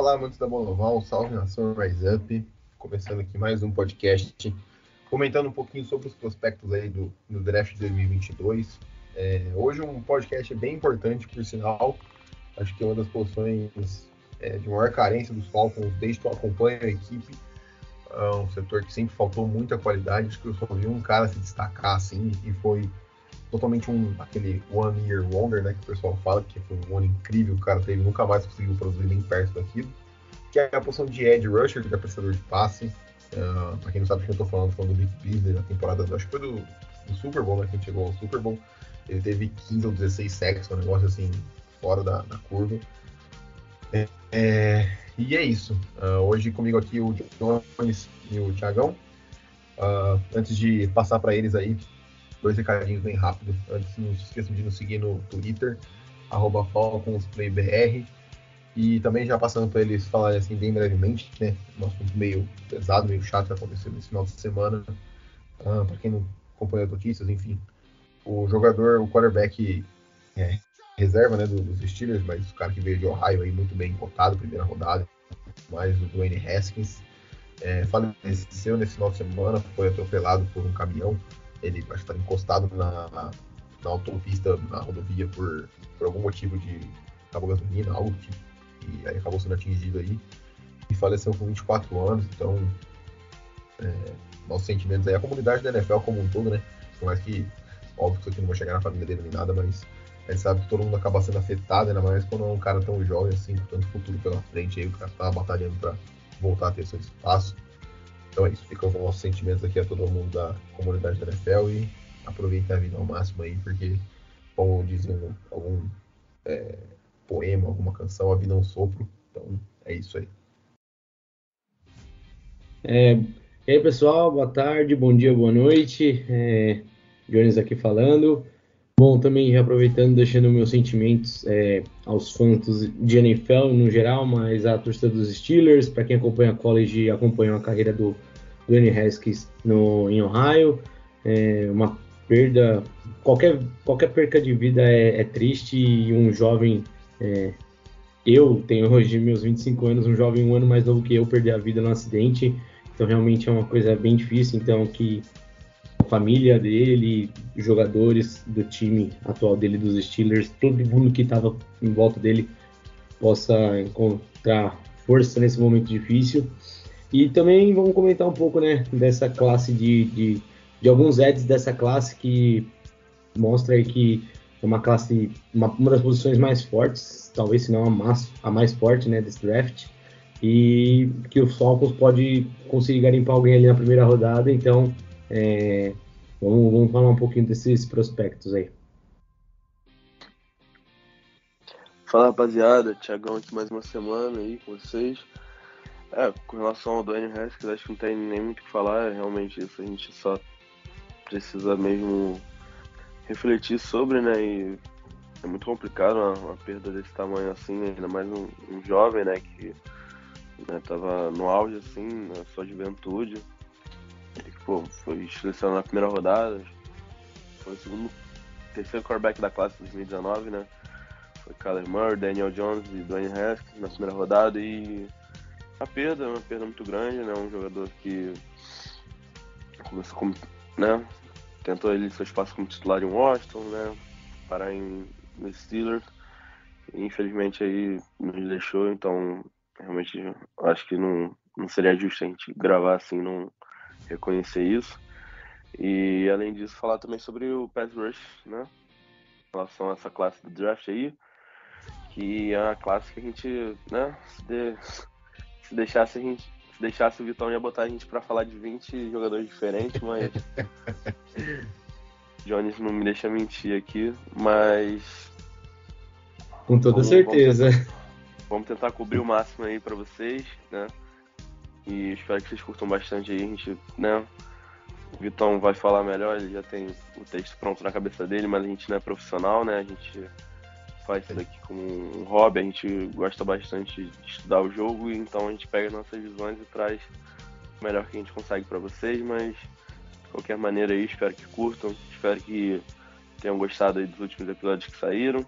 Olá, amantes da bola oval, salve nação Rise Up. Começando aqui mais um podcast, comentando um pouquinho sobre os prospectos aí do, do draft 2022. É, hoje um podcast bem importante, por sinal. Acho que é uma das posições é, de maior carência dos Falcons desde que eu acompanho a equipe. É um setor que sempre faltou muita qualidade. Acho que eu só vi um cara se destacar assim e foi totalmente um aquele one year wonder, né, que o pessoal fala, que foi um ano incrível, o cara teve, nunca mais conseguiu produzir nem perto daquilo, que é a posição de edge rusher, que é prestador de passe, uh, pra quem não sabe o que eu tô falando, falando do Big Beasley na temporada, acho que foi do, do Super Bowl, né, que chegou ao Super Bowl, ele teve 15 ou 16 sacks, um negócio assim, fora da, da curva. É, é, e é isso. Uh, hoje comigo aqui o Jones e o Thiagão. Uh, antes de passar para eles aí dois recadinhos bem rápido. Antes, não se esqueçam de nos seguir no Twitter, arroba FalconsPlayBR. E também já passando para eles falarem assim bem brevemente, né? Um assunto meio pesado, meio chato que aconteceu nesse final de semana. Ah, para quem não acompanha as notícias, enfim. O jogador, o quarterback é, reserva né, dos Steelers, mas o cara que veio de Ohio aí muito bem cotado, primeira rodada, mais o Dwayne Haskins. É, faleceu nesse final de semana, foi atropelado por um caminhão ele acho que encostado na, na, na, autopista, na rodovia, por, por algum motivo de acabou gasolina, algo tipo, e aí acabou sendo atingido aí, e faleceu com 24 anos, então é, nossos sentimentos aí, a comunidade da NFL como um todo, né, por mais que, óbvio que isso aqui não vai chegar na família dele nem nada, mas a gente sabe que todo mundo acaba sendo afetado, ainda mais quando é um cara tão jovem assim, com tanto futuro pela frente aí, o cara tá batalhando para voltar a ter seu espaço, então é isso, ficam os nossos sentimentos aqui a todo mundo da comunidade da NFL e aproveitem a vida ao máximo aí, porque, como dizem algum é, poema, alguma canção, a vida é um sopro. Então é isso aí. É, e aí pessoal, boa tarde, bom dia, boa noite. É, Jones aqui falando. Bom, também aproveitando, deixando meus sentimentos é, aos fãs de NFL no geral, mas a torcida dos Steelers, para quem acompanha a college e acompanhou a carreira do Dwayne Haskins no, em Ohio. É uma perda, qualquer, qualquer perca de vida é, é triste. E um jovem, é, eu tenho hoje meus 25 anos, um jovem um ano mais novo que eu perder a vida num acidente, então realmente é uma coisa bem difícil, então que família dele, jogadores do time atual dele, dos Steelers, todo mundo que estava em volta dele possa encontrar força nesse momento difícil. E também vamos comentar um pouco né, dessa classe de, de, de alguns ads dessa classe que mostra que é uma classe, uma, uma das posições mais fortes, talvez se não a mais, a mais forte né, desse draft e que o Falcons pode conseguir garimpar alguém ali na primeira rodada, então é, vamos, vamos falar um pouquinho desses prospectos aí. Fala rapaziada, Thiagão aqui mais uma semana aí com vocês. É, com relação ao Dwayne Haskins, acho que não tem nem muito o que falar, realmente isso a gente só precisa mesmo refletir sobre, né? E é muito complicado uma, uma perda desse tamanho assim, ainda mais um, um jovem, né? Que né, tava no auge assim, na sua juventude pô, foi selecionado na primeira rodada. Foi o segundo, terceiro quarterback da classe de 2019, né? Foi Kyler Murray, Daniel Jones e Dwayne Haskins na primeira rodada e a perda uma perda muito grande, né? Um jogador que começou como, né? Tentou ele seu espaço como titular em Washington, né? Parar em Steelers. E, infelizmente aí nos deixou, então realmente acho que não, não seria justo a gente gravar assim, não, reconhecer isso. E além disso, falar também sobre o pass rush, né? Em relação a essa classe do draft aí, que é uma classe que a gente, né, se, de, se deixasse a gente, se deixasse o Vitão ia botar a gente para falar de 20 jogadores diferentes, mas Jones não me deixa mentir aqui, mas Com toda Vamos- certeza. Vamos tentar cobrir o máximo aí pra vocês, né? E espero que vocês curtam bastante aí. A gente, né? O Vitão vai falar melhor, ele já tem o texto pronto na cabeça dele, mas a gente não é profissional, né? A gente faz isso daqui como um hobby, a gente gosta bastante de estudar o jogo, então a gente pega nossas visões e traz o melhor que a gente consegue pra vocês, mas de qualquer maneira aí, espero que curtam, espero que tenham gostado aí dos últimos episódios que saíram.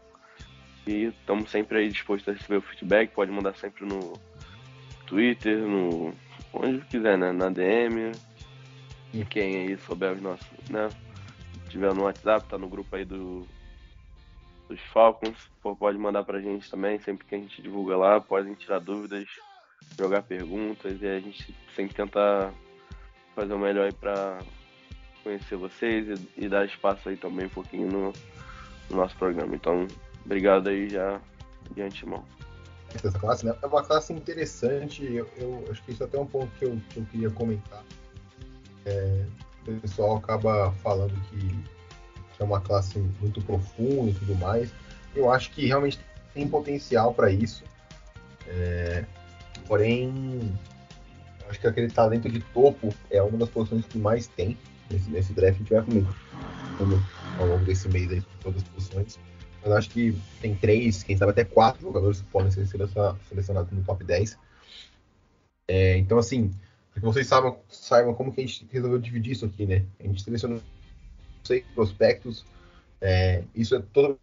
E estamos sempre aí dispostos a receber o feedback, pode mandar sempre no Twitter, no. onde quiser, né? Na DM. E quem aí souber os nossos, né? Tiver no WhatsApp, tá no grupo aí do. Dos Falcons, pode mandar pra gente também, sempre que a gente divulga lá, podem tirar dúvidas, jogar perguntas e a gente sempre tenta fazer o melhor aí pra conhecer vocês e, e dar espaço aí também um pouquinho no, no nosso programa. Então, obrigado aí já de antemão. Essa classe, né? É uma classe interessante. Eu, eu acho que isso é até um ponto que eu, que eu queria comentar. É, o pessoal acaba falando que, que é uma classe muito profunda e tudo mais. Eu acho que realmente tem potencial para isso. É, porém, acho que aquele talento de topo é uma das posições que mais tem nesse, nesse draft. Gente vai comentando ao longo desse mês aí todas as posições. Mas acho que tem três, quem sabe até quatro jogadores que podem ser seleciona- selecionados no top 10. É, então, assim, para que vocês saibam, saibam como que a gente resolveu dividir isso aqui, né? A gente selecionou seis prospectos. é, isso é todo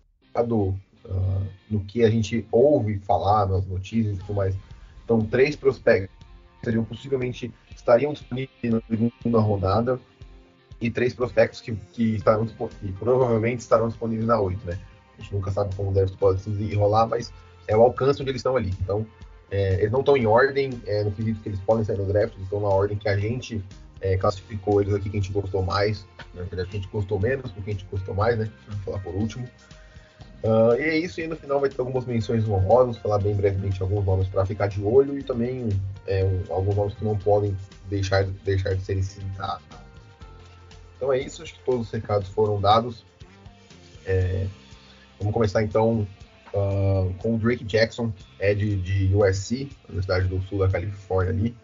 ah, no que a gente ouve falar nas notícias e tudo mais. Então, três prospectos seriam possivelmente estariam disponíveis na segunda rodada e três prospectos que, que estarão que provavelmente estarão disponíveis na 8, né? A gente nunca sabe como deve pode se enrolar, mas é o alcance onde eles estão ali. Então, é, eles não estão em ordem é, no quesito que eles podem sair no draft, eles estão na ordem que a gente é, classificou eles aqui, que a gente gostou mais. Verdade, que a gente gostou menos, porque a gente gostou mais, né? Vou falar por último. Ah, e é isso, e no final vai ter algumas menções honrosas, falar bem brevemente alguns nomes para ficar de olho e também é, um- alguns nomes que não podem deixar, deixar de serem citados. Então é isso, acho que todos os recados foram dados. É, vamos começar então ah, com o Drake Jackson, é de, USC, Universidade do Sul da Califórnia ali.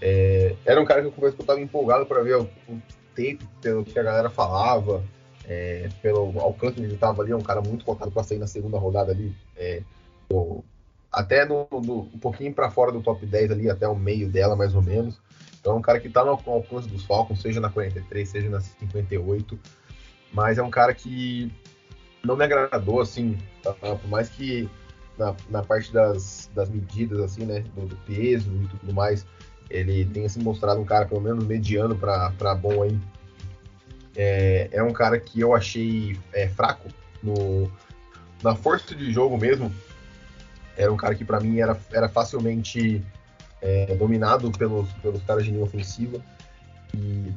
É, era um cara que eu confesso que eu estava empolgado para ver o, o tape, pelo que a galera falava, é, pelo alcance que ele estava ali, é um cara muito cotado para sair na segunda rodada ali, é, até no, no- um pouquinho para fora do top 10 ali, até o meio dela mais ou menos. Então é um cara que está no al- alcance dos Falcons, seja na 43, seja na 58, mas é um cara que não me agradou, assim, tá? por mais que na, na parte das, das medidas, assim, né, do, do peso e tudo mais, ele tenha se mostrado um cara pelo menos mediano para bom aí. É, é um cara que eu achei é, fraco no, na força de jogo mesmo. Era um cara que para mim era, era facilmente é, dominado pelos, pelos caras de linha ofensiva. E,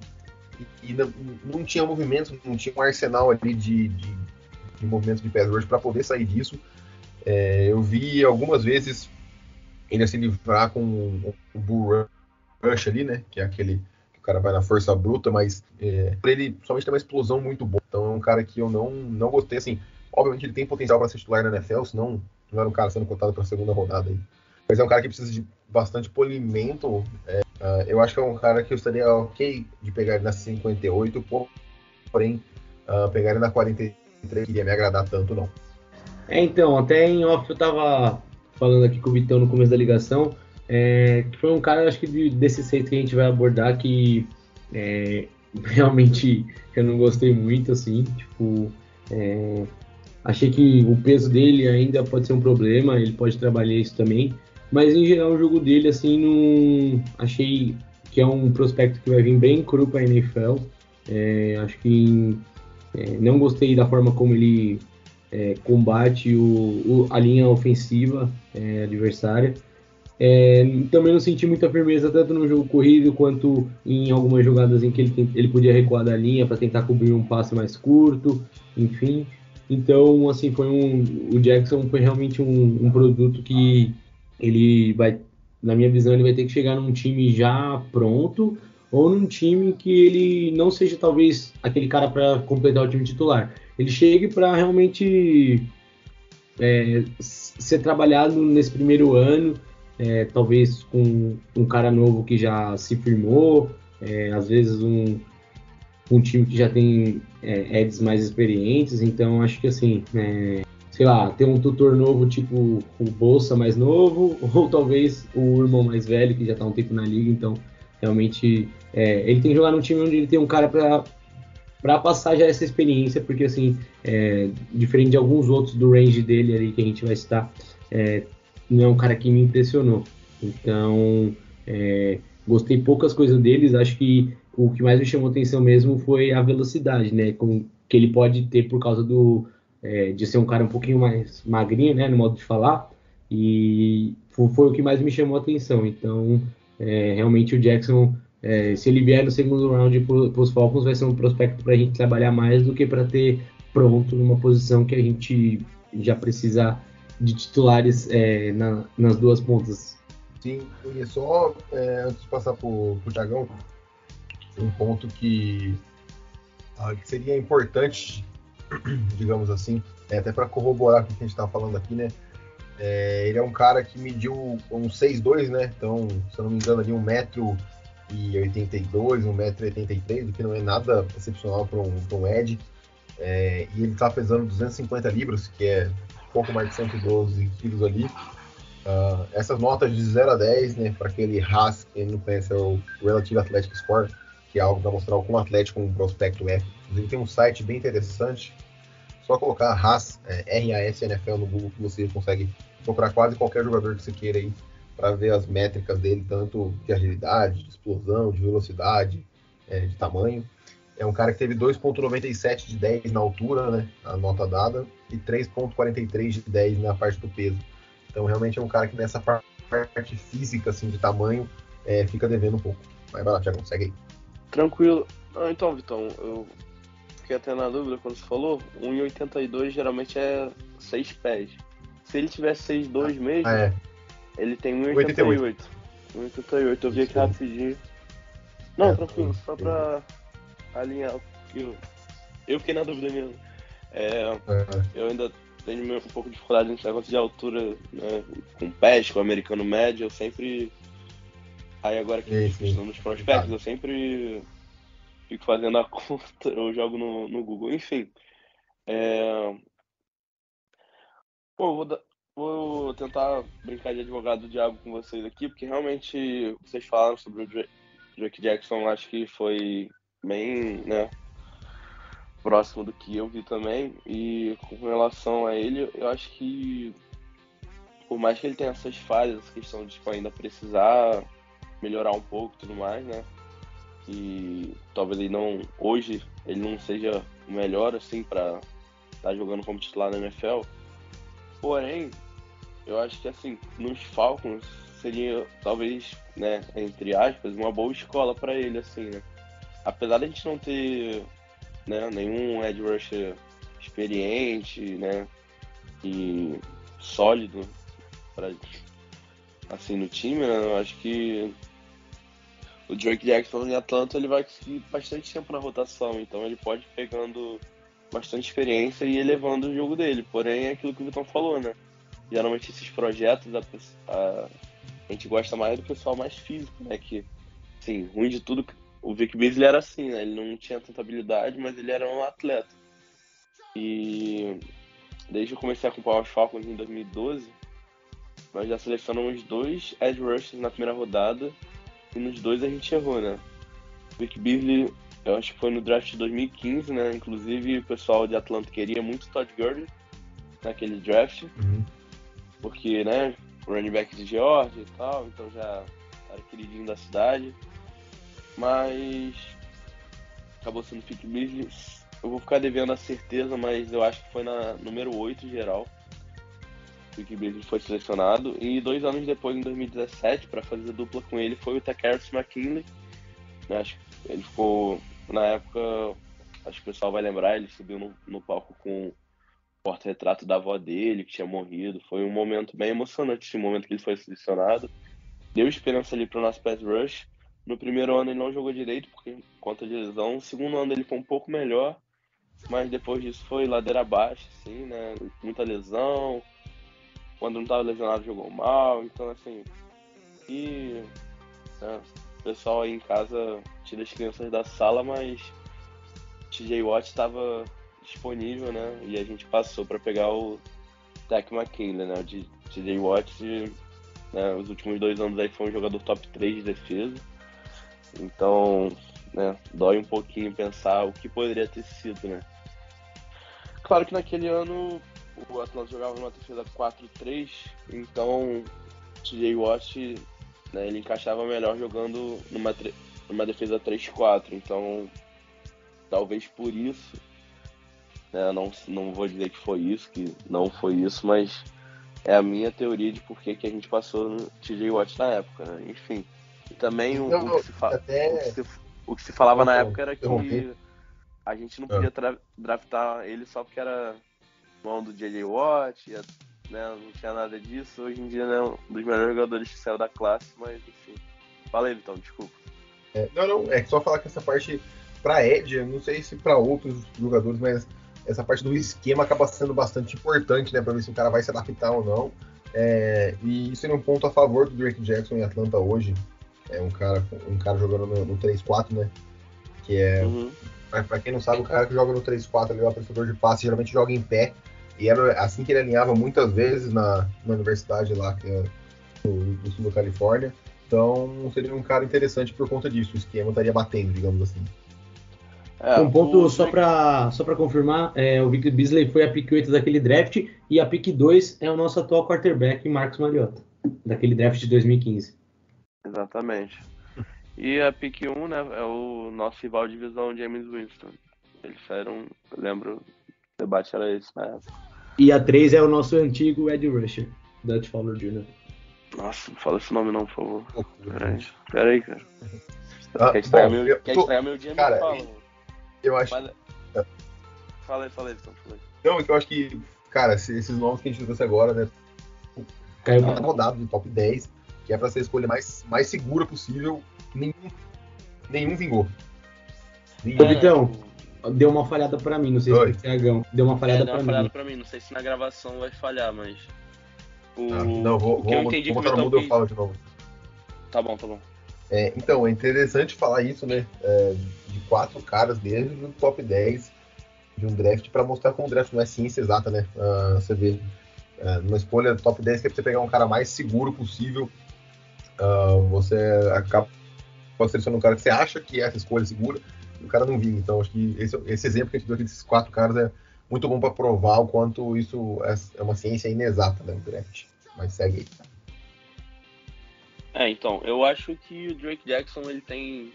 e, e não, não tinha movimentos, não tinha um arsenal ali de, de, de movimentos de pass rush para poder sair disso. É, eu vi algumas vezes ele se livrar com o, bull rush ali, né? Que é aquele que o cara vai na força bruta, mas é, ele somente tem uma explosão muito boa. Então é um cara que eu não, não gostei, assim. Obviamente ele tem potencial para ser titular na NFL, senão não era um cara sendo cotado para segunda rodada aí. Mas é um cara que precisa de bastante polimento. É, uh, eu acho que é um cara que eu estaria ok de pegar ele na 58, porém, uh, pegar ele na 43 iria me agradar tanto, não. É, então, até em off eu tava falando aqui com o Vitão no começo da ligação, é, que foi um cara, acho que de, desse jeito que a gente vai abordar, que é, realmente eu não gostei muito, assim, tipo, é, achei que o peso dele ainda pode ser um problema, ele pode trabalhar isso também, mas em geral o jogo dele, assim, não achei que é um prospecto que vai vir bem cru para a NFL, é, acho que é, não gostei da forma como ele é, combate o, o, a linha ofensiva é, adversária. É, também não senti muita firmeza tanto no jogo corrido quanto em algumas jogadas em que ele, ele podia recuar da linha para tentar cobrir um passe mais curto, enfim. Então, assim, foi um, o Jackson foi realmente um, um produto que ele vai, na minha visão, ele vai ter que chegar num time já pronto ou num time que ele não seja talvez aquele cara para completar o time titular. Ele chegue para realmente é, ser trabalhado nesse primeiro ano, é, talvez com um cara novo que já se firmou, é, às vezes um, um time que já tem é, mais experientes, então acho que assim, é, sei lá, ter um tutor novo tipo o Bolsa mais novo, ou talvez o irmão mais velho que já está um tempo na liga, então realmente é, ele tem que jogar num time onde ele tem um cara para para passar já essa experiência, porque assim, é, diferente de alguns outros do range dele ali que a gente vai citar, é, não é um cara que me impressionou. Então, é, gostei poucas coisas deles, acho que o que mais me chamou atenção mesmo foi a velocidade, né, com, que ele pode ter por causa do é, de ser um cara um pouquinho mais magrinho, né, no modo de falar, e foi, foi o que mais me chamou atenção. Então, é, realmente o Jackson é, se ele vier no segundo round para os Falcons, vai ser um prospecto para a gente trabalhar mais do que para ter pronto numa posição que a gente já precisa de titulares é, na, nas duas pontas. Sim, e só é, antes de passar para o Thiagão, um ponto que, ah, que seria importante, digamos assim, é, até para corroborar o que a gente está falando aqui, né? É, ele é um cara que mediu um 6'2", né? Então, se eu não me engano, ali um metro e 82, 1,83m, o que não é nada excepcional para um, um Ed. É, e ele está pesando 250 libras, que é pouco mais de 112 quilos ali. Uh, essas notas de 0 a 10, né, para aquele RAS, quem não conhece, é o Relative Athletic Score, que é algo para mostrar o quão atlético um prospecto é. Inclusive tem um site bem interessante, só colocar RAS, é, R-A-S NFL no Google, que você consegue procurar quase qualquer jogador que você queira aí para ver as métricas dele, tanto de agilidade, de explosão, de velocidade, é, de tamanho. É um cara que teve 2,97 de 10 na altura, né, a nota dada, e 3,43 de 10 na parte do peso. Então, realmente é um cara que nessa parte física, assim, de tamanho, é, fica devendo um pouco. Mas vai lá, Thiago, segue aí. Tranquilo. Ah, então, Vitão, eu fiquei até na dúvida quando você falou. 1,82 geralmente é 6 pés. Se ele tivesse 6,2 ah, mesmo, é. Ele tem 1,88. 1,88, eu vi aqui rapidinho. Não, é, tranquilo, só pra alinhar, eu, eu fiquei na dúvida mesmo. É, é. Eu ainda tenho um pouco de dificuldade nesse negócio de altura, né, com pés, com o americano médio, eu sempre. Aí agora que estão nos prospectos, eu sempre fico fazendo a conta, eu jogo no, no Google, enfim. É... Vou dar, Vou tentar brincar de advogado do diabo com vocês aqui, porque realmente vocês falaram sobre o Drake Jackson, acho que foi bem, né, próximo do que eu vi também. E com relação a ele, eu acho que por mais que ele tenha essas falhas, essa questão de tipo, ainda precisar melhorar um pouco e tudo mais, né? E talvez ele não, hoje, ele não seja o melhor assim para estar tá jogando como titular na NFL Porém, eu acho que assim, nos Falcons seria talvez, né, entre aspas, uma boa escola para ele, assim, né? Apesar de a gente não ter né, nenhum edge rusher experiente, né, e sólido para assim no time, né, eu acho que o Drake Jackson em Atlanta ele vai conseguir bastante tempo na rotação, então ele pode ir pegando bastante experiência e elevando o jogo dele. Porém, é aquilo que o Vitão falou, né? Geralmente esses projetos a, a, gente gosta mais do pessoal mais físico, né? Que, assim, ruim de tudo, o Vic Beasley era assim, né? Ele não tinha tanta habilidade, mas ele era um atleta. E desde que eu comecei a acompanhar os Falcons em 2012, nós já selecionamos dois edge rushers na primeira rodada e nos dois a gente errou, né? Vic Beasley eu acho que foi no draft de 2015, né? Inclusive o pessoal de Atlanta queria muito Todd Gurley naquele draft. Uhum. Porque, né, running back de Georgia e tal, então já era queridinho da cidade. Mas acabou sendo Fick Beasley. Eu vou ficar devendo a certeza, mas eu acho que foi na número 8 geral. Fick Beasley foi selecionado. E dois anos depois, em 2017, para fazer dupla com ele, foi o Takaris McKinley. Acho que ele ficou na época, acho que o pessoal vai lembrar, ele subiu no, no palco com o porta-retrato da avó dele, que tinha morrido. Foi um momento bem emocionante, esse momento que ele foi selecionado. Deu esperança ali para o nosso pass rush. No primeiro ano ele não jogou direito porque conta de lesão. No segundo ano ele foi um pouco melhor, mas depois disso foi ladeira abaixo, assim, né? Muita lesão, quando não estava lesionado jogou mal, então assim. E né, o pessoal aí em casa tira as crianças da sala, mas TJ Watt estava disponível, né? E a gente passou para pegar o Tech McKinley, né? De TJ Watt, né, os últimos dois anos aí foi um jogador top 3 de defesa. Então, né, dói um pouquinho pensar o que poderia ter sido, né? Claro que naquele ano o Atlanta jogava numa defesa 4-3, então TJ Watt né, ele encaixava melhor jogando numa, numa defesa 3-4, então talvez por isso, né, não, não vou dizer que foi isso, que não foi isso, mas é a minha teoria de por que, que a gente passou no TJ Watt na época, né? enfim. E também o, o, que fa... até... o, que se, o, que se falava na época era que a gente não podia ah. draftar ele só porque era mão do JJ Watt, né? não tinha nada disso. Hoje em dia né, um dos melhores jogadores que saiu da classe, mas enfim. Fala aí, então, desculpa. É, não, não, é só falar que essa parte para Ed, eu não sei se para outros jogadores, mas essa parte do esquema acaba sendo bastante importante, né, para ver se o cara vai se adaptar ou não. É, e isso é um ponto a favor do Drake Jackson em Atlanta hoje. É um cara, um cara jogando no, no 3-4, né? Que é. Uhum. Pra, quem não sabe, o cara que joga no 3-4 ali, o apreciador de passe, geralmente joga em pé. E era assim que ele alinhava muitas vezes na, na universidade lá, que é no sul da Califórnia. Então seria um cara interessante por conta disso. O esquema estaria batendo, digamos assim. É, um ponto o... só para só confirmar, é, o Vic Beasley foi a pick 8 daquele draft e a pick 2 é o nosso atual quarterback, Marcos Mariota, daquele draft de 2015. Exatamente. E a pick 1 né, é o nosso rival de divisão, James Winston. Eles saíram, eu lembro, o debate era esse na época. E a 3 é o nosso antigo Ed Rusher, Dutch Fowler Jr. Nossa, não fala esse nome não, por favor. Peraí, peraí, cara. Ah, quer estranhar meu, eu, quer estranhar meu dia, cara, me fala. Eu acho. Mas... Fala aí, fala aí, então, fala aí. Não, é que eu acho que, cara, esses nomes que a gente trouxe agora, né? Caiu muito rodado no top 10, que é pra ser a escolha mais, mais segura possível. Nenhum, nenhum vingou. Nenhum. Ô, Vitão, deu uma falhada pra mim, não sei Oi. se é Thiagão. Deu uma falhada, é, deu uma pra, falhada mim. pra mim. Não sei se na gravação vai falhar, mas. O, ah, não, vou, o que vou, eu entendi vou botar no mundo que... eu falo de novo. Tá bom, tá bom. É, então, é interessante falar isso, né? É, de quatro caras dele no top 10 de um draft para mostrar como o draft não é ciência exata, né? Uh, você vê uh, numa escolha top 10 que é pra você pegar um cara mais seguro possível. Uh, você acaba selecionando um cara que você acha que é essa escolha segura e o cara não vinha. Então, acho que esse, esse exemplo que a gente deu aqui desses quatro caras é muito bom para provar o quanto isso é, é uma ciência inexata, né? O draft. Mas segue aí. É, então, eu acho que o Drake Jackson ele tem,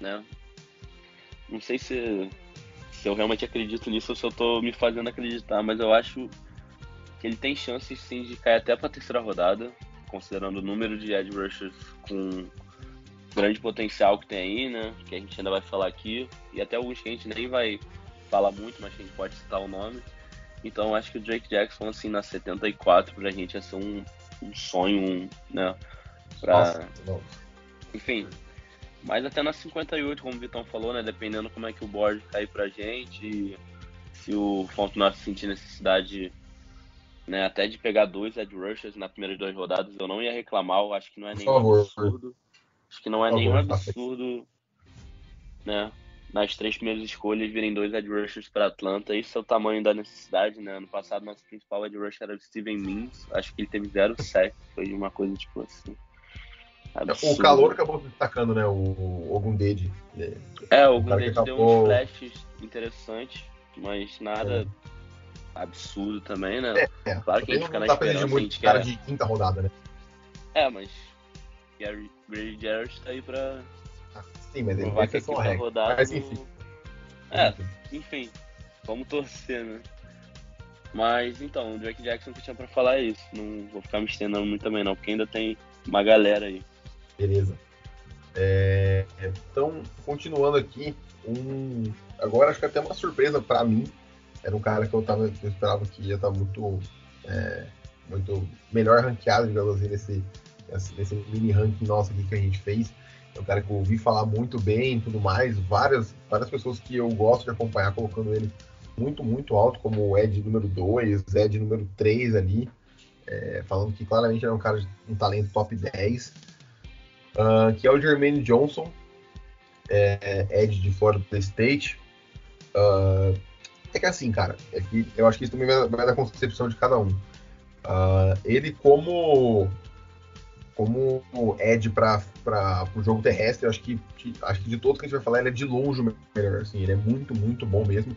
né? Não sei se, se eu realmente acredito nisso ou se eu tô me fazendo acreditar, mas eu acho que ele tem chances sim de cair até pra terceira rodada, considerando o número de edge rushers com grande potencial que tem aí, né? Que a gente ainda vai falar aqui, e até alguns que a gente nem vai falar muito, mas que a gente pode citar o nome. Então acho que o Drake Jackson, assim, na 74 pra gente ia ser um, um sonho, um, né? Pra... Enfim. Mas até na 58, como o Vitão falou, né? Dependendo como é que o board cair pra gente, se o Fontenot sentir necessidade né, até de pegar dois Ed Rushers na primeira duas rodadas, eu não ia reclamar, eu acho que não é favor, absurdo. Acho que não é nenhum absurdo, né? Nas três primeiras escolhas virem dois Ed Rushers para Atlanta. Isso é o tamanho da necessidade, né? No passado, nosso principal Ed Rusher era o Steven Means. Acho que ele teve zero sec. Foi uma coisa tipo assim. Absurdo. O calor acabou destacando, né? O Ogundede. É, o Ogundede acabou... deu uns flashes interessantes, mas nada é. absurdo também, né? É, é. Claro que a gente fica na esperança. Muito a gente cara quer... de quinta rodada, né? É, mas Gary Grady Jarrett tá aí pra. Ah, sim, mas ele vai ser uma rodada. Mas enfim. É, enfim. Vamos torcer, né? Mas então, o Drake Jackson que tinha pra falar é isso. Não vou ficar me estendendo muito também, não, porque ainda tem uma galera aí. Beleza. É, então, continuando aqui, um, agora acho que até uma surpresa para mim. Era um cara que eu, tava, eu esperava que ia estar tá muito, é, muito melhor ranqueado, digamos assim, nesse, nesse mini ranking nosso aqui que a gente fez. É um cara que eu ouvi falar muito bem e tudo mais. Várias, várias pessoas que eu gosto de acompanhar colocando ele muito, muito alto, como o Ed número 2, Ed número 3 ali. é, falando que claramente ele é um cara de um talento top 10, uh, que é o Jermaine Johnson, é, Ed de Florida State. Uh, é que assim, cara, é que eu acho que isso também vai, vai da concepção de cada um. Uh, ele como como Ed para o jogo terrestre, acho que, acho que de todos que a gente vai falar, ele é de longe melhor. Assim, ele é muito, muito bom mesmo.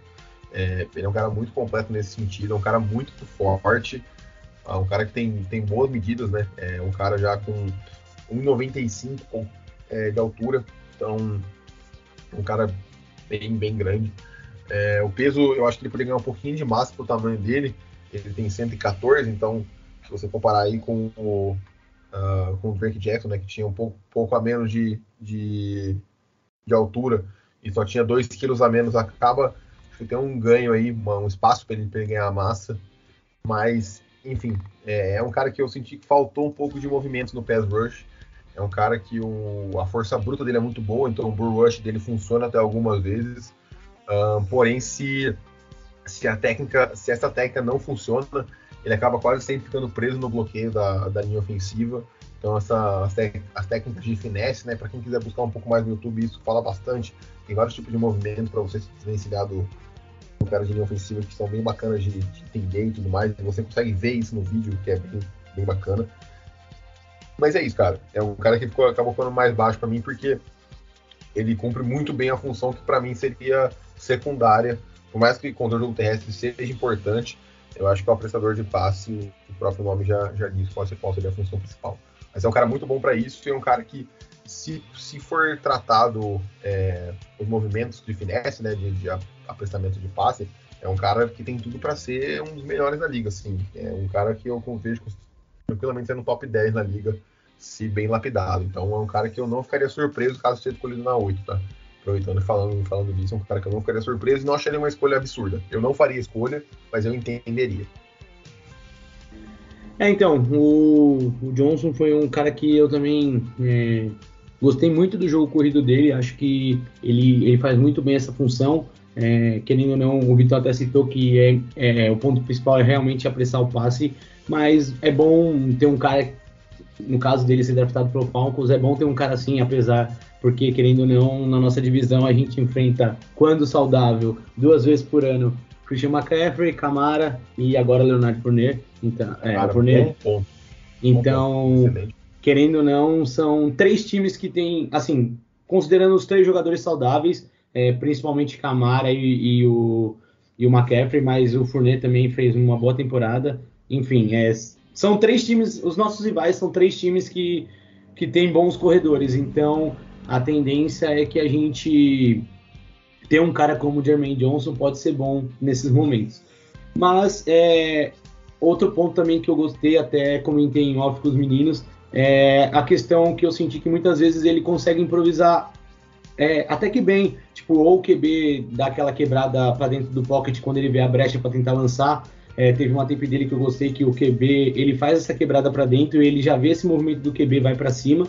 É, ele é um cara muito completo nesse sentido, é um cara muito forte, é um cara que tem, tem boas medidas, né? É um cara já com 1,95 é, de altura, então um cara bem, bem grande. É, o peso, eu acho que ele poderia ganhar um pouquinho de massa pro tamanho dele. Ele tem 114, então se você comparar aí com o, uh, com o Drake Jackson, né, que tinha um pouco, pouco a menos de, de, de altura e só tinha 2 quilos a menos, acaba que tem um ganho aí, uma, um espaço para ele, ele ganhar massa. Mas, enfim, é, é, um cara que eu senti que faltou um pouco de movimento no pass rush. É um cara que o, a força bruta dele é muito boa, então o bull rush dele funciona até algumas vezes. Uh, porém, se, se a técnica, se essa técnica não funciona, ele acaba quase sempre ficando preso no bloqueio da, da linha ofensiva. Então, essa, as, as técnicas de finesse, né? Para quem quiser buscar um pouco mais no YouTube, isso fala bastante. Tem vários tipos de movimento para você se desvencilhar do, do cara de linha ofensiva que são bem bacanas de, de entender e tudo mais. Você consegue ver isso no vídeo, que é bem, bem bacana. Mas é isso, cara. É um cara que ficou, acabou ficando mais baixo para mim porque ele cumpre muito bem a função que para mim seria secundária. Por mais que o controle do terrestre seja importante, eu acho que o apressador de passe, o próprio nome já, já diz qual, qual seria a função principal. Mas é um cara muito bom para isso e é um cara que, se, se for tratado é, os movimentos de finesse, né, de, de aprestamento de passe, é um cara que tem tudo para ser um dos melhores da liga, assim. É um cara que eu vejo tranquilamente sendo top 10 na liga, se bem lapidado. Então é um cara que eu não ficaria surpreso caso seja escolhido na 8, tá? Aproveitando e falando, falando disso, um cara que eu não ficaria surpreso e não acharia uma escolha absurda. Eu não faria escolha, mas eu entenderia. É, então, o, o Johnson foi um cara que eu também é, gostei muito do jogo corrido dele, acho que ele, ele faz muito bem essa função. É, querendo ou não, o Vitor até citou que é, é, o ponto principal é realmente apressar o passe, mas é bom ter um cara, no caso dele ser draftado pelo Falcons, é bom ter um cara assim, apesar porque querendo ou não, na nossa divisão a gente enfrenta, quando saudável, duas vezes por ano, Christian McCaffrey, Camara e agora Leonardo Fournier. Então, é, Cara, Fournier. Bom, bom. Então, bom, querendo ou não, são três times que têm, assim, considerando os três jogadores saudáveis, é, principalmente Camara e, e, o, e o McCaffrey, mas o Fournier também fez uma boa temporada. Enfim, é, são três times, os nossos rivais são três times que, que têm bons corredores. Então, a tendência é que a gente ter um cara como o Jermaine Johnson pode ser bom nesses momentos. Mas é, outro ponto também que eu gostei, até comentei em off com os meninos, é a questão que eu senti que muitas vezes ele consegue improvisar é, até que bem, tipo, ou o QB dá aquela quebrada para dentro do pocket quando ele vê a brecha para tentar lançar. É, teve uma tape dele que eu gostei que o QB ele faz essa quebrada para dentro e ele já vê esse movimento do QB vai para cima.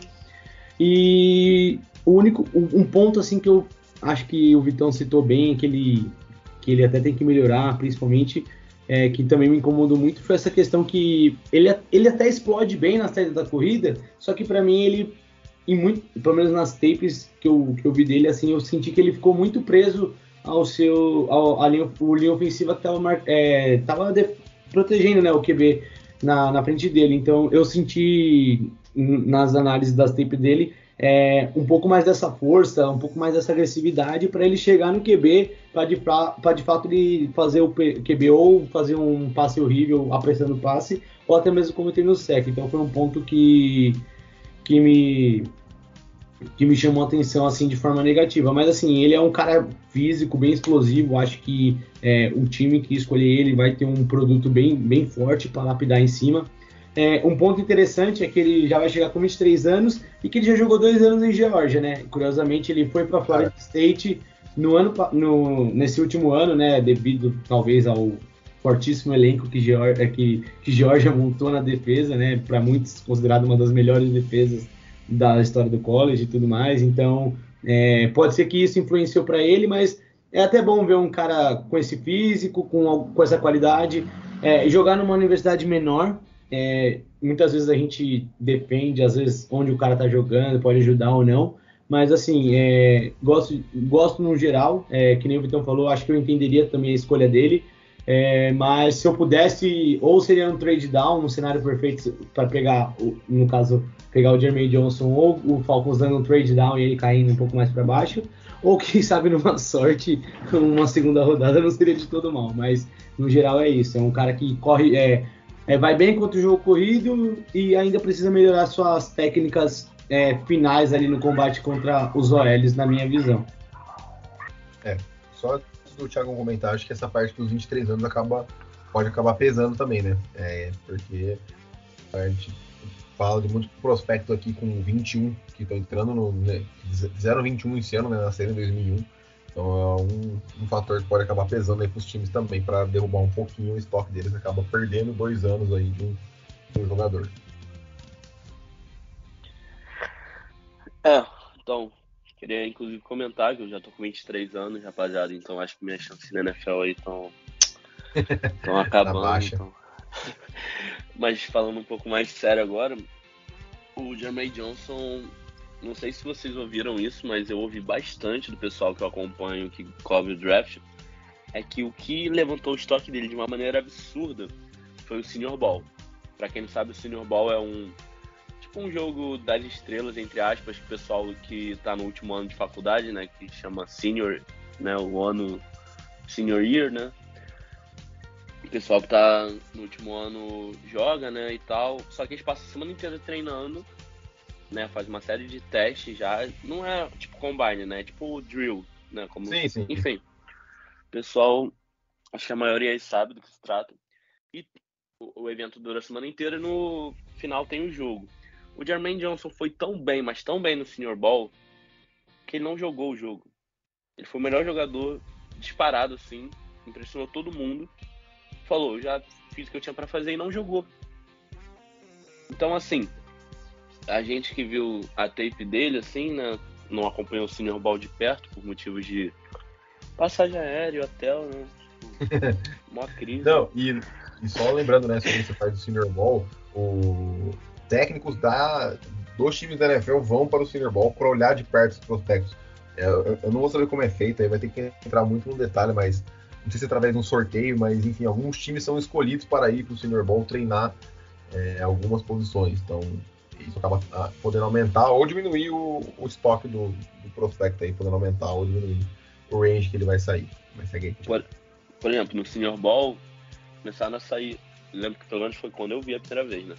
E o único um ponto assim que eu acho que o Vitão citou bem, que ele que ele até tem que melhorar, principalmente é, que também me incomodou muito foi essa questão que ele, ele até explode bem na saída da corrida, só que para mim ele e muito, pelo menos nas tapes que eu, que eu vi dele, assim, eu senti que ele ficou muito preso ao seu ao, a linha, linha ofensiva que estava é, tava protegendo né, o QB na, na frente dele. Então eu senti nas análises das tapes dele é, um pouco mais dessa força, um pouco mais dessa agressividade para ele chegar no QB para de, de fato ele fazer o QB ou fazer um passe horrível apressando o passe ou até mesmo cometer no sec. Então foi um ponto que, que me que me chamou a atenção assim de forma negativa. Mas assim, ele é um cara físico, bem explosivo. Acho que é, o time que escolher ele vai ter um produto bem, bem forte para lapidar em cima. É, um ponto interessante é que ele já vai chegar com 23 anos e que ele já jogou dois anos em Geórgia, né? Curiosamente, ele foi para Florida State no ano, no, nesse último ano, né? Devido talvez ao fortíssimo elenco que Geórgia, é, que, que Georgia montou na defesa, né? Para muitos considerado uma das melhores defesas da história do college e tudo mais. Então, é, pode ser que isso influenciou para ele, mas é até bom ver um cara com esse físico, com, com essa qualidade, é, jogar numa universidade menor é, muitas vezes a gente depende, às vezes, onde o cara tá jogando, pode ajudar ou não. Mas, assim, é, gosto, gosto no geral, é, que nem o Vitão falou, acho que eu entenderia também a escolha dele. É, mas se eu pudesse, ou seria um trade down, um cenário perfeito para pegar, no caso, pegar o Jeremy Johnson ou o Falcons dando um trade down e ele caindo um pouco mais para baixo, ou quem sabe numa sorte, uma segunda rodada não seria de todo mal. Mas no geral é isso, é um cara que corre, é, é, vai bem contra o jogo corrido e ainda precisa melhorar suas técnicas é, finais ali no combate contra os OLs, na minha visão. É, só do Thiago comentar, acho que essa parte dos 23 anos acaba, pode acabar pesando também, né? É, porque a gente fala de muitos prospectos aqui com 21 que estão entrando no. Né, fizeram 21 esse ano, né? Nasceram em 2001. Então é um, um fator que pode acabar pesando aí para os times também, para derrubar um pouquinho o estoque deles, acaba perdendo dois anos aí de um, de um jogador. É, então, queria inclusive comentar que eu já tô com 23 anos, rapaziada, então acho que minhas chances na NFL aí estão estão acabando. Então... Mas falando um pouco mais sério agora, o Jermaine Johnson não sei se vocês ouviram isso, mas eu ouvi bastante do pessoal que eu acompanho, que cobre o draft, é que o que levantou o estoque dele de uma maneira absurda foi o Senior Ball. Para quem não sabe, o Senior Ball é um tipo um jogo das estrelas entre aspas, que o pessoal que tá no último ano de faculdade, né, que chama Senior, né, o ano Senior Year, né? O pessoal que tá no último ano joga, né, e tal. Só que eles passam a semana inteira treinando né? Faz uma série de testes já. Não é tipo combine, né? É tipo drill, né? Como, sim, sim. Enfim. O pessoal, acho que a maioria aí sabe do que se trata. E o, evento dura a semana inteira e no final tem o jogo. O Jermaine Johnson foi tão bem, mas tão bem no Senior Ball, que ele não jogou o jogo. Ele foi o melhor jogador disparado, assim, impressionou todo mundo. Falou, já fiz o que eu tinha para fazer e não jogou. Então, assim, a gente que viu a tape dele, assim, né? Não acompanhou o Senior Ball de perto por motivos de passagem aérea, hotel, né? Uma crise. Não, e, e, só lembrando, né, sobre essa parte do Senior Ball, o técnicos da, dos times da NFL vão para o Senior Ball para olhar de perto os prospectos. É, eu, eu, não vou saber como é feito, aí vai ter que entrar muito no detalhe, mas não sei se é através de um sorteio, mas enfim, alguns times são escolhidos para ir para o Senior Ball treinar é, algumas posições. Então, isso acaba ah, podendo aumentar ou diminuir o, o estoque do, do prospecto aí, podendo aumentar ou diminuir o range que ele vai sair. Vai seguir. Por, por exemplo, no Senior Ball, começaram a sair. Lembro que pelo menos foi quando eu vi a primeira vez, né?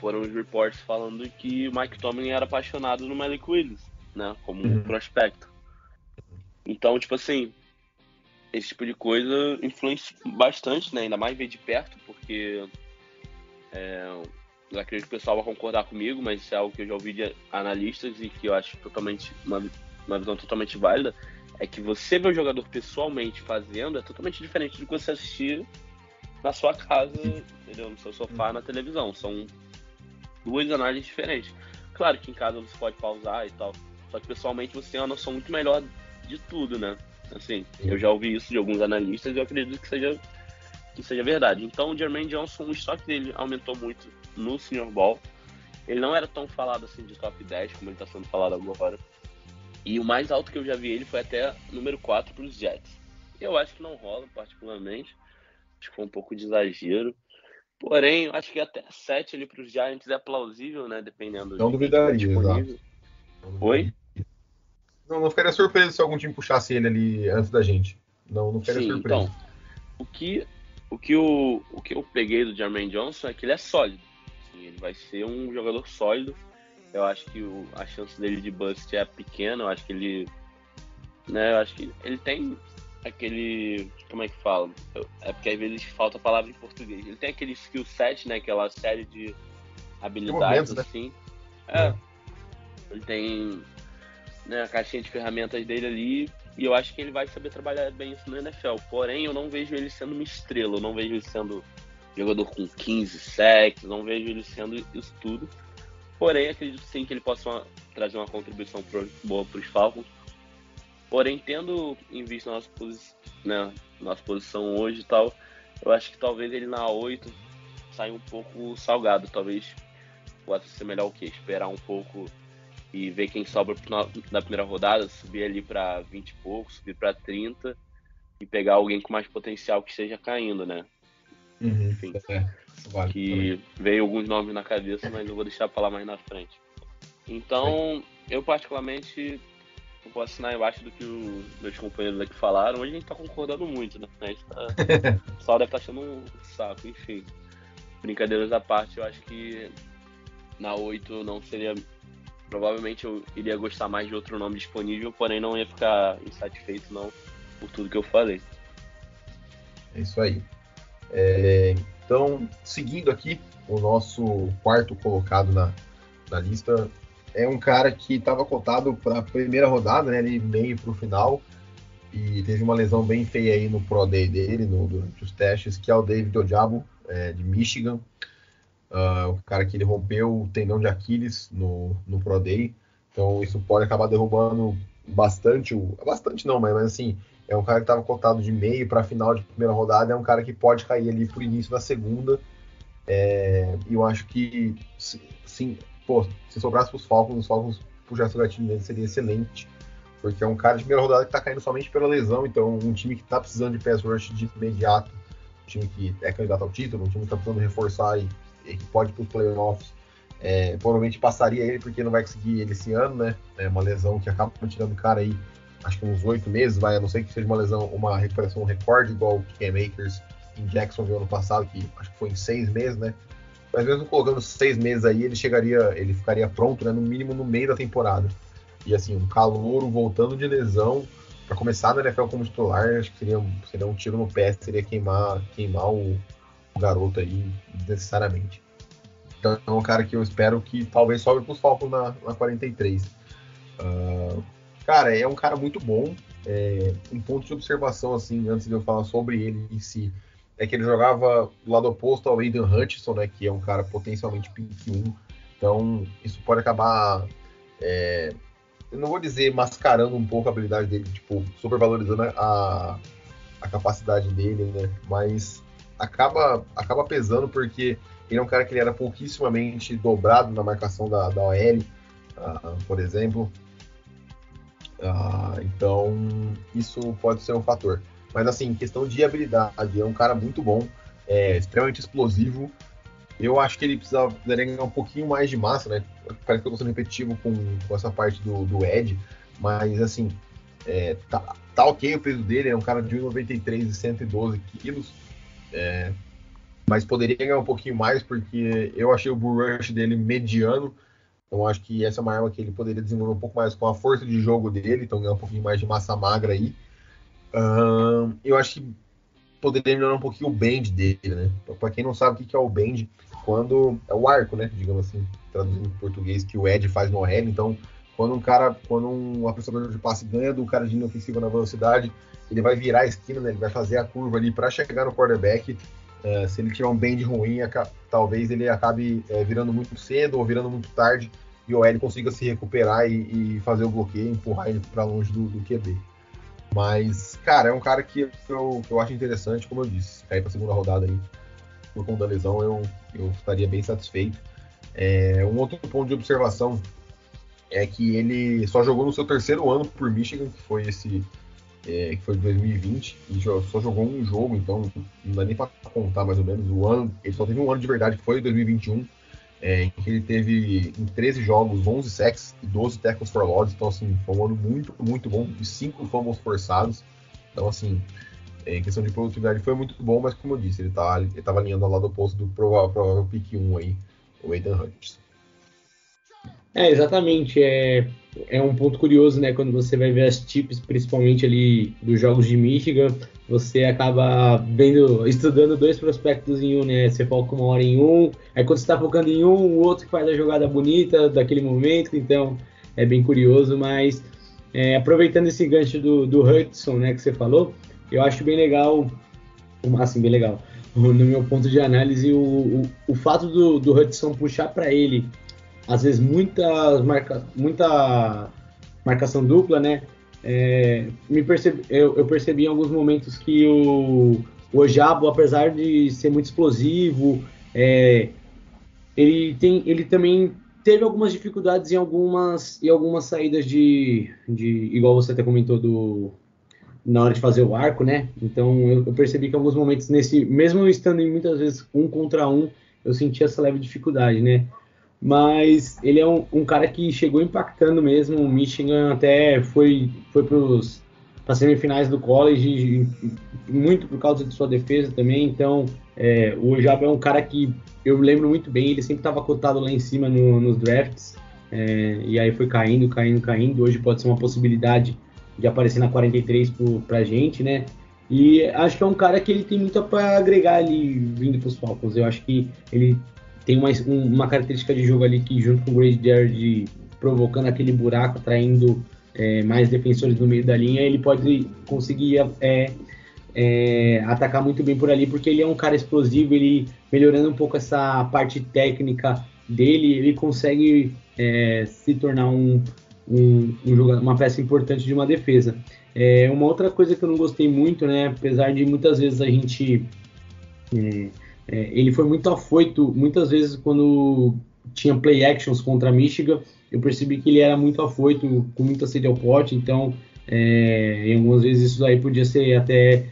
Foram os reports falando que o Mike Tomlin era apaixonado no Malik Willis, né? Como um uhum. prospecto. Então, tipo assim, esse tipo de coisa influencia bastante, né? Ainda mais ver de perto, porque é, eu acredito que o pessoal vai concordar comigo, mas isso é algo que eu já ouvi de analistas e que eu acho totalmente uma, uma visão totalmente válida, é que você ver o jogador pessoalmente fazendo é totalmente diferente do que você assistir na sua casa, entendeu? no seu sofá, na televisão. São duas análises diferentes. Claro que em casa você pode pausar e tal, só que pessoalmente você tem uma noção muito melhor de tudo, né? Assim, eu já ouvi isso de alguns analistas e eu acredito que seja que seja verdade. Então, o Jermaine Johnson, o estoque dele aumentou muito no Senior Ball. Ele não era tão falado assim de top 10 como ele está sendo falado agora. E o mais alto que eu já vi ele foi até número 4 para os Jets. Eu acho que não rola, particularmente. Acho que foi um pouco de exagero. Porém, eu acho que até 7 ali para os Giants é plausível, né? Dependendo Não duvidaria, exato. Oi? Não, não ficaria surpreso se algum time puxasse ele ali antes da gente. Não, não ficaria Sim, surpreso. Então, o que, o, que o, o que eu peguei do Jermaine Johnson é que ele é sólido ele vai ser um jogador sólido. Eu acho que o, a chance dele de bust é pequena. Eu acho que ele. Né, eu acho que ele tem aquele. Como é que fala? É porque às vezes falta a palavra em português. Ele tem aquele skill set, né? Aquela série de habilidades, né? assim. É. é. Ele tem né, a caixinha de ferramentas dele ali. E eu acho que ele vai saber trabalhar bem isso no NFL. Porém, eu não vejo ele sendo uma estrela. Eu não vejo ele sendo jogador com 15 sacks, não vejo ele sendo isso tudo. Porém, acredito sim que ele possa trazer uma contribuição pro, boa para os Falcons. Porém, tendo em vista nossa, posi né, nossa posição hoje e tal, eu acho que talvez ele na 8 sair um pouco salgado. Talvez possa ser melhor o quê? Esperar um pouco e ver quem sobra na primeira rodada, subir ali para 20 e pouco, subir para 30 e pegar alguém com mais potencial que esteja caindo, né? Uhum, Enfim, é, vale, que veio alguns nomes na cabeça, mas eu vou deixar falar mais na frente. Então, eu particularmente não posso assinar embaixo do que os meus companheiros aqui falaram. Hoje a gente tá concordando muito, né? A gente tá... o sol deve estar tá achando um saco, enfim. Brincadeiras à parte, eu acho que na 8 não seria. Provavelmente eu iria gostar mais de outro nome disponível, porém não ia ficar insatisfeito não por tudo que eu falei. É isso aí. É, então, seguindo aqui, o nosso quarto colocado na, na lista é um cara que estava cotado para a primeira rodada, né, ali meio para o final, e teve uma lesão bem feia aí no Pro Day dele, no, durante os testes, que é o David Ojabo, é, de Michigan. Uh, o cara que ele rompeu o tendão de Aquiles no, no Pro Day, então isso pode acabar derrubando bastante, o, bastante não, mas, mas assim, é um cara que estava cotado de meio para final de primeira rodada, é um cara que pode cair ali para o início da segunda, é, eu acho que, sim, pô, se sobrasse pros Falcons, os Falcons puxassem o gatilho dele seria excelente. Porque é um cara de primeira rodada que tá caindo somente pela lesão, então um time que tá precisando de pass rush de imediato, um time que é candidato ao título, um time que tá precisando reforçar e que pode ir pros playoffs, é, provavelmente passaria ele porque não vai conseguir ele esse ano, né? É uma lesão que acaba tirando o cara aí, acho que uns oito meses, vai, a não ser que seja uma lesão, uma recuperação recorde igual o Cam Makers em Jacksonville ano passado, que acho que foi em seis meses, né? Mas mesmo colocando seis meses aí, ele chegaria, ele ficaria pronto, né, no mínimo no meio da temporada. E assim, um calouro voltando de lesão para começar na NFL como titular, acho que seria, seria um tiro no pé, seria queimar, queimar o garoto aí desnecessariamente. Então é um cara que eu espero que talvez sobe para os Falcons na, na 43. Uh, cara, é um cara muito bom. É, um ponto de observação, assim, antes de eu falar sobre ele em si, é que ele jogava do lado oposto ao Aiden Hutchinson, né, que é um cara potencialmente pick 1. Então, isso pode acabar, é, eu não vou dizer mascarando um pouco a habilidade dele, tipo, supervalorizando a, a capacidade dele, né, mas acaba, acaba pesando porque ele é um cara que ele era pouquíssimamente dobrado na marcação da, da OL, uh, por exemplo. Uh, então, isso pode ser um fator. Mas assim, questão de habilidade, é um cara muito bom, é extremamente explosivo. Eu acho que ele precisa ganhar um pouquinho mais de massa, né? Parece que eu tô sendo repetitivo com, com essa parte do, do Ed, mas assim, é, tá, tá ok o peso dele, é um cara de 1,93 e 112 quilos. É, mas poderia ganhar um pouquinho mais, porque eu achei o bull rush dele mediano. Então acho que essa é uma arma que ele poderia desenvolver um pouco mais com a força de jogo dele, então ganhar um pouquinho mais de massa magra aí eu acho que poderia melhorar um pouquinho o bend dele, né? Para quem não sabe o que é o bend, quando é o arco, né? Digamos assim, traduzindo em português, que o Ed faz no OL. Então, quando um cara, quando um apreciador de passe ganha do cara de linha ofensiva na velocidade, ele vai virar a esquina, né? Ele vai fazer a curva ali para chegar no quarterback. Uh, se ele tiver um bend ruim, talvez ele acabe uh, virando muito cedo ou virando muito tarde e o L consiga se recuperar e, e fazer o bloqueio, empurrar ele para longe do, do QB. Mas, cara, é um cara que eu, eu acho interessante, como eu disse, cair pra segunda rodada aí, por conta da lesão, eu, eu estaria bem satisfeito. É, um outro ponto de observação é que ele só jogou no seu terceiro ano por Michigan, que foi esse é, que foi de 2020, e só jogou um jogo, então não dá nem para contar mais ou menos o ano. Ele só teve um ano de verdade, que foi 2021 é, em que ele teve em 13 jogos 11 sacks e 12 tackles for loss, então assim, foi um ano muito, muito bom, e 5 fumbles forçados, então assim, é, em questão de produtividade foi muito bom, mas como eu disse, ele tá, estava alinhando ao lado oposto do provável, provável pick 1 aí, o Aidan Hutchinson. É, exatamente, é, é um ponto curioso, né, quando você vai ver as tips, principalmente ali dos jogos de Michigan, você acaba vendo, estudando dois prospectos em um, né? Você foca uma hora em um, aí quando você está focando em um, o outro que faz a jogada bonita daquele momento, então é bem curioso, mas é, aproveitando esse gancho do, do Hudson, né, que você falou, eu acho bem legal, assim, bem legal, no meu ponto de análise, o, o, o fato do, do Hudson puxar para ele, às vezes, muita, marca, muita marcação dupla, né? É, me percebi, eu, eu, percebi em alguns momentos que o, o Ojabo, apesar de ser muito explosivo, é, ele, tem, ele também teve algumas dificuldades em algumas, em algumas saídas de, de. Igual você até comentou do. Na hora de fazer o arco, né? Então eu, eu percebi que em alguns momentos, nesse. Mesmo estando em muitas vezes um contra um, eu senti essa leve dificuldade, né? Mas ele é um, um cara que chegou impactando mesmo. O Michigan até foi, foi para as semifinais do college, muito por causa de sua defesa também. Então, é, o Jabo é um cara que eu lembro muito bem, ele sempre estava cotado lá em cima no, nos drafts, é, e aí foi caindo, caindo, caindo. Hoje pode ser uma possibilidade de aparecer na 43 para a gente, né? E acho que é um cara que ele tem muito para agregar ali vindo para os Falcons. Eu acho que ele tem uma, uma característica de jogo ali que, junto com o Grady Jarrett, provocando aquele buraco, atraindo é, mais defensores no meio da linha, ele pode conseguir é, é, atacar muito bem por ali, porque ele é um cara explosivo, ele melhorando um pouco essa parte técnica dele, ele consegue é, se tornar um, um, um jogador, uma peça importante de uma defesa. É, uma outra coisa que eu não gostei muito, né, apesar de muitas vezes a gente. É, é, ele foi muito afoito, muitas vezes quando tinha play actions contra Michigan, eu percebi que ele era muito afoito, com muita sede ao pote, então é, algumas vezes isso aí podia ser até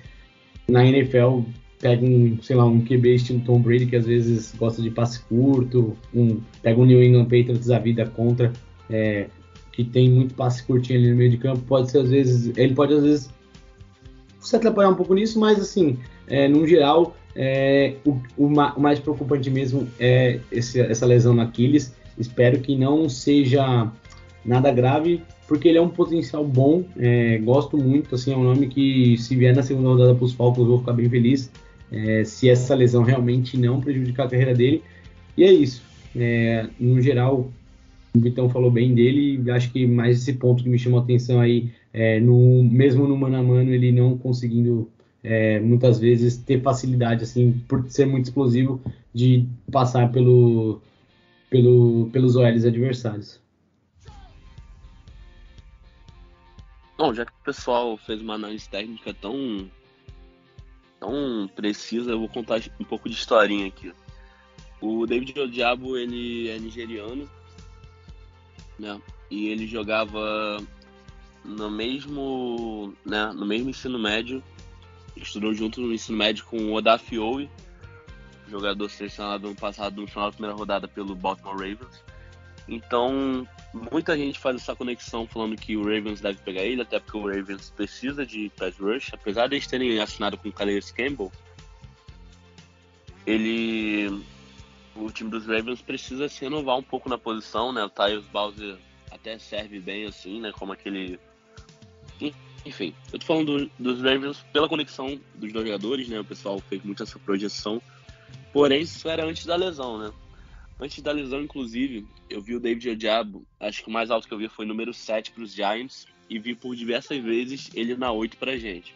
na NFL pega um, sei lá, um QB estilo Tom Brady que às vezes gosta de passe curto, um, pega um New England Patriots da vida contra, é, que tem muito passe curtinho ali no meio de campo, pode ser às vezes, ele pode às vezes se atrapalhar um pouco nisso, mas assim, é, no geral, é, o, o, mais preocupante mesmo é esse, essa lesão no Aquiles. Espero que não seja nada grave, porque ele é um potencial bom, é, gosto muito, assim, é um nome que se vier na segunda rodada para os Falcons vou ficar bem feliz, é, se essa lesão realmente não prejudicar a carreira dele, e é isso, é, no geral, o Vitão falou bem dele, acho que mais esse ponto que me chamou a atenção aí, é, no, mesmo no mano a mano, ele não conseguindo é, muitas vezes ter facilidade, assim, por ser muito explosivo, de passar pelo, pelo, pelos OLs adversários. Bom, já que o pessoal fez uma análise técnica tão, tão precisa, eu vou contar um pouco de historinha aqui. O David Odiabo, ele é nigeriano, né? E ele jogava no mesmo, né, no mesmo ensino médio, estudou junto no ensino médio com o Odafioe, jogador selecionado no passado no final da primeira rodada pelo Baltimore Ravens. Então, muita gente faz essa conexão falando que o Ravens deve pegar ele, até porque o Ravens precisa de pass rush, apesar de eles terem assinado com o Calais Campbell. Ele o time dos Ravens precisa se renovar um pouco na posição, né? O Tyus Bowser até serve bem assim, né, como aquele enfim, eu tô falando do, dos Ravens pela conexão dos dois jogadores, né? O pessoal fez muito essa projeção. Porém, isso era antes da lesão, né? Antes da lesão, inclusive, eu vi o David Odiabo, acho que o mais alto que eu vi foi número 7 para os Giants, e vi por diversas vezes ele na 8 para gente.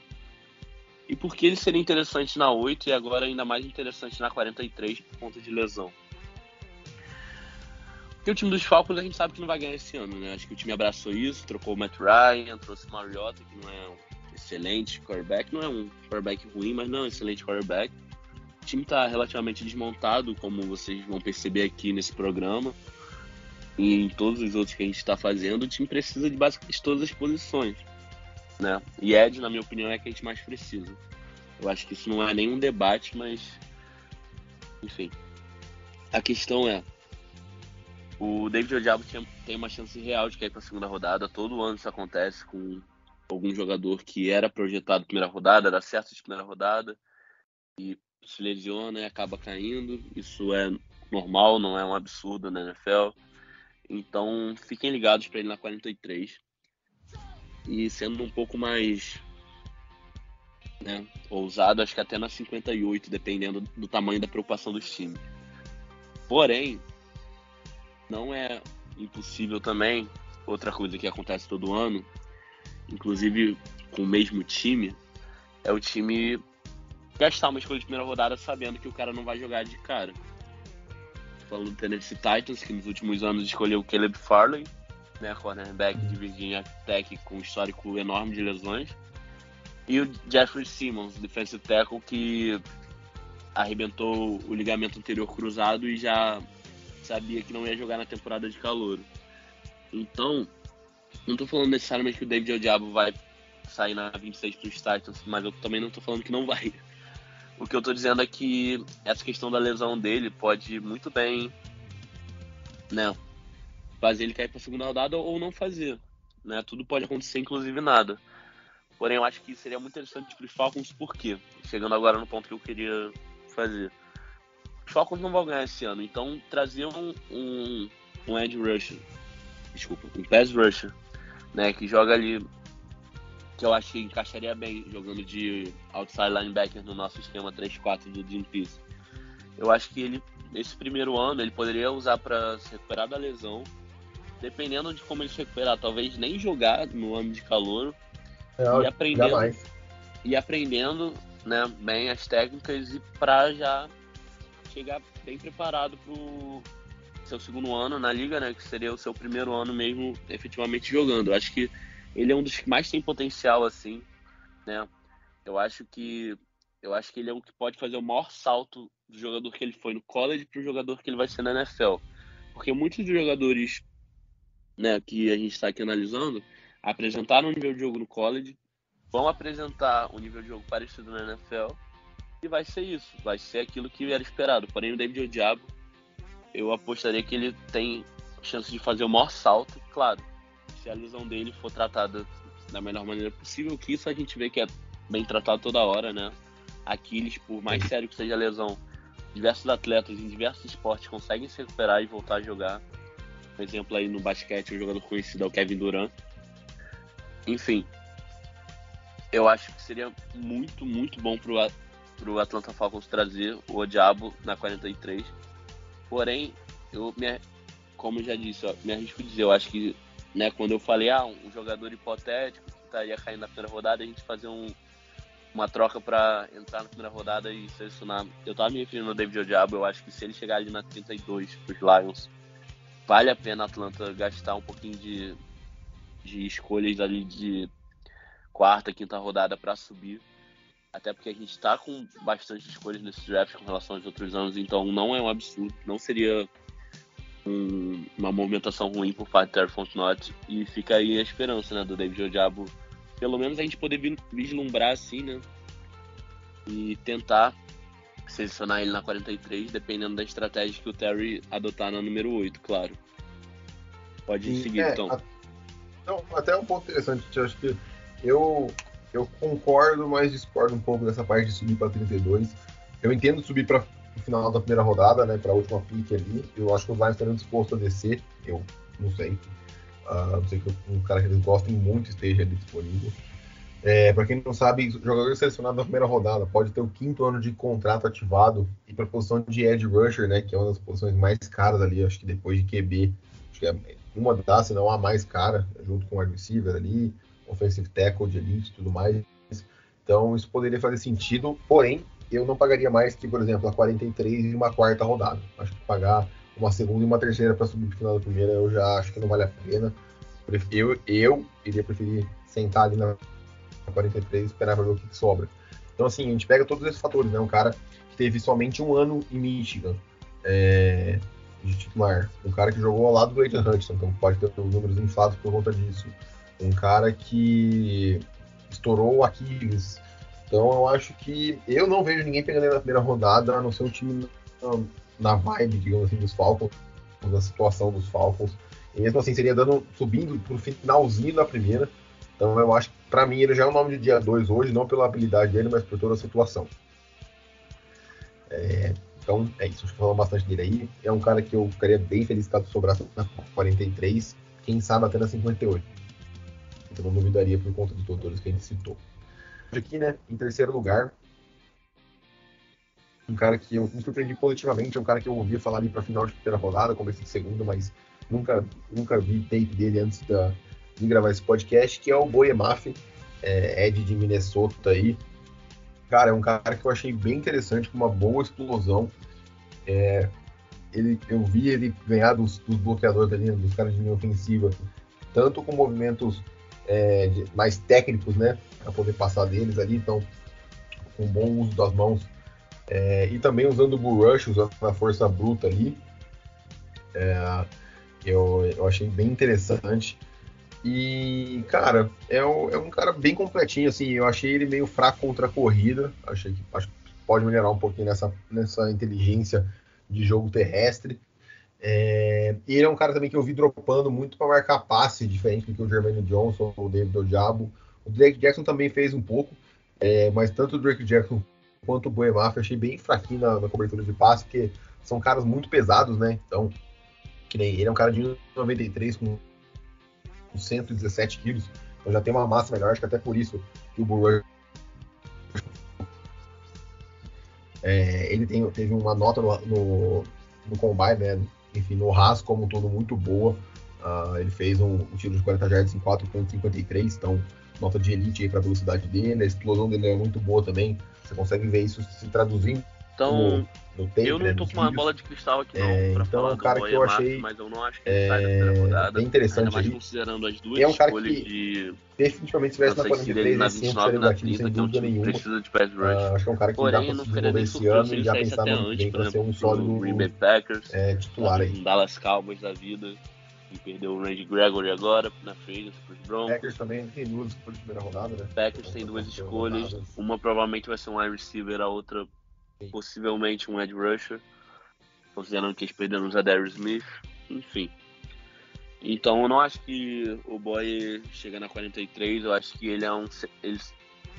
E por que ele seria interessante na 8 e agora ainda mais interessante na 43 por conta de lesão? Porque o time dos Falcons a gente sabe que não vai ganhar esse ano, né? Acho que o time abraçou isso, trocou o Matt Ryan, trouxe o Mariota, que não é um excelente quarterback, não é um quarterback ruim, mas não é um excelente quarterback. O time está relativamente desmontado, como vocês vão perceber aqui nesse programa. E em todos os outros que a gente está fazendo, o time precisa de basicamente todas as posições. Né? E Ed, na minha opinião, é que a gente mais precisa. Eu acho que isso não é nenhum debate, mas. Enfim. A questão é. O David Odiabo tem uma chance real de cair para a segunda rodada. Todo ano isso acontece com algum jogador que era projetado primeira rodada, dá certo de primeira rodada e se lesiona e acaba caindo. Isso é normal, não é um absurdo na NFL. Então fiquem ligados para ele na 43. E sendo um pouco mais né, ousado, acho que até na 58, dependendo do tamanho da preocupação dos times. Porém, não é impossível também, outra coisa que acontece todo ano, inclusive com o mesmo time, é o time gastar uma escolha de primeira rodada sabendo que o cara não vai jogar de cara. Falando do Tennessee Titans, que nos últimos anos escolheu o Caleb Farley, né, cornerback de Virginia Tech com um histórico enorme de lesões. E o Jeffrey Simmons, defensive tackle, que arrebentou o ligamento anterior cruzado e já sabia que não ia jogar na temporada de calor. Então, não tô falando necessariamente que o David Diabo vai sair na 26 para os Titans, mas eu também não tô falando que não vai. O que eu tô dizendo é que essa questão da lesão dele pode muito bem, né, fazer ele cair para a segunda rodada ou não fazer, né? Tudo pode acontecer, inclusive nada. Porém, eu acho que seria muito interessante para os Falcons, por quê? Chegando agora no ponto que eu queria fazer. Falcons não vão ganhar esse ano, então trazer um, um, um edge rusher, desculpa, um pass rusher, né, que joga ali, que eu acho que encaixaria bem jogando de outside linebacker no nosso esquema 3-4 do Dream Piece. Eu acho que ele, nesse primeiro ano, ele poderia usar para se recuperar da lesão, dependendo de como ele se recuperar, talvez nem jogar no ano de calor É, e aprendendo e aprendendo né, bem as técnicas e para já chegar bem preparado pro seu segundo ano na liga, né, que seria o seu primeiro ano mesmo efetivamente jogando. Eu acho que ele é um dos que mais tem potencial assim, né? Eu acho que eu acho que ele é um que pode fazer o maior salto do jogador que ele foi no college para o jogador que ele vai ser na NFL. Porque muitos dos jogadores né, que a gente está aqui analisando apresentaram um nível de jogo no college, vão apresentar um nível de jogo parecido na NFL e vai ser isso, vai ser aquilo que era esperado. Porém, o David Odiabo, eu apostaria que ele tem chance de fazer o maior salto, claro, se a lesão dele for tratada da melhor maneira possível, que isso a gente vê que é bem tratado toda hora, né? Aquiles, por mais sério que seja a lesão, diversos atletas em diversos esportes conseguem se recuperar e voltar a jogar. Por exemplo, aí no basquete, um jogador conhecido é o Kevin Durant. Enfim, eu acho que seria muito, muito bom pro, A- pro Atlanta Falcons trazer o Diabo na 43. Porém, eu me, como já disse, ó, me arrisco dizer, eu acho que né, quando eu falei, ah, um jogador hipotético que estaria caindo na primeira rodada, a gente fazer um, uma troca para entrar na primeira rodada e selecionar. Eu tava me referindo ao David Odiabo, eu acho que se ele chegar ali na 32 pros Lions, vale a pena a Atlanta gastar um pouquinho de, de escolhas ali de quarta, quinta rodada para subir. Até porque a gente tá com bastante escolhas nesse draft com relação aos outros anos, então não é um absurdo, não seria um- uma movimentação ruim por parte do Terry Fontenot e fica aí a esperança, né, do David Odiabo, pelo menos a gente poder vi- vislumbrar assim, né, e tentar selecionar ele na 43, dependendo da estratégia que o Terry adotar na número 8, claro. Pode seguir, é, então. a- Não, até um ponto interessante, acho que eu, eu concordo, mas discordo um pouco dessa parte de subir para 32. Eu entendo subir para o final da primeira rodada, né, para a última pique ali. Eu acho que os Lions estariam dispostos a descer, eu não sei. Ah, não sei que um cara que eles gostem muito esteja ali disponível. É, para quem não sabe, jogador selecionado na primeira rodada pode ter o quinto ano de contrato ativado e para a posição de edge rusher, né, que é uma das posições mais caras ali, acho que depois de QB, acho que é uma das, se não a mais cara, junto com o wide receiver ali, offensive tackle de elite e tudo mais. Então isso poderia fazer sentido, porém eu não pagaria mais que, por exemplo, a 43 e uma quarta rodada. Acho que pagar uma segunda e uma terceira para subir para final da primeira eu já acho que não vale a pena. Eu, eu iria preferir sentar ali na 43 e esperar para ver o que, que sobra. Então, assim, a gente pega todos esses fatores, né? Um cara que teve somente um ano em Michigan é, de titular. Um cara que jogou ao lado do Aiden Hudson, então pode ter os números inflados por conta disso. Um cara que estourou o Aquiles. Então, eu acho que eu não vejo ninguém pegando ele na primeira rodada, a não ser um time na, vibe, digamos assim, dos Falcons, na situação dos Falcons. E mesmo assim, seria dando, subindo pro finalzinho da primeira. Então eu acho que pra mim ele já é um nome de dia 2 hoje, não pela habilidade dele, mas por toda a situação. É, então é isso, acho que falando bastante dele aí. É um cara que eu ficaria bem feliz caso sobrasse na 43, quem sabe até na 58. Então não duvidaria por conta dos doutores que a gente citou. Aqui, né, em terceiro lugar, um cara que eu me surpreendi positivamente, é um cara que eu ouvia falar ali pra final de primeira rodada, começo de segunda, mas nunca, nunca vi tape dele antes da, de gravar esse podcast, que é o Boemaf, é, Ed de Minnesota aí. Cara, é um cara que eu achei bem interessante, com uma boa explosão. É, ele, eu vi ele ganhar dos, dos bloqueadores ali, dos caras de linha ofensiva, tanto com movimentos é, mais técnicos, né, para poder passar deles ali, então com bom uso das mãos, É, e também usando o Bull Rush, usando a força bruta ali. É, eu, eu achei bem interessante. E, cara, é, um, é um cara bem completinho, assim. Eu achei ele meio fraco contra a corrida. Achei que, acho que pode melhorar um pouquinho nessa, nessa inteligência de jogo terrestre. É, ele é um cara também que eu vi dropando muito para marcar passe, diferente do que o Jermaine Johnson ou o David Ojabo. O Drake Jackson também fez um pouco, é, mas tanto o Drake Jackson quanto o Boemaf achei bem fraquinho na, na, cobertura de passe, porque são caras muito pesados, né? Então, que nem ele é um cara de 93 com 117 quilos, então já tem uma massa melhor, acho que até por isso que o Burrow é, ele tem, teve uma nota no, no, no combine, né? Enfim, no RAS como um todo muito boa. Uh, ele fez um, um, tiro de 40 jardas em 4.53, então nota de elite para a velocidade dele. A explosão dele é muito boa também. Você consegue ver isso se traduzindo então, no tape, eu não tô com uma bola de cristal aqui não, é, pra então, falar um cara que eu achei mas eu não acho que ele é, sai da primeira rodada. Bem interessante ainda mais aí. considerando as duas é um cara escolhas que de definitivamente se tivesse na 43 na assim, 29 na 30, sem que é um time nenhuma. precisa de pass rush. Uh, acho que é um cara que Porém, dá pra não se desenvolver esse ano e já pensar vem por pra ser um sólido Green Bay Packers, é, titular aí. um Dallas Cowboys da vida, que perdeu o Randy Gregory agora na frente pros Broncos. Packers também tem duas escolhas de primeira rodada, né? Packers tem duas escolhas, uma provavelmente vai ser um wide receiver, a outra possivelmente um edge rusher, considerando que eles perderam o Zadarius Smith, enfim. Então eu não acho que o Boy chega na 43, eu acho que ele é um. Ele,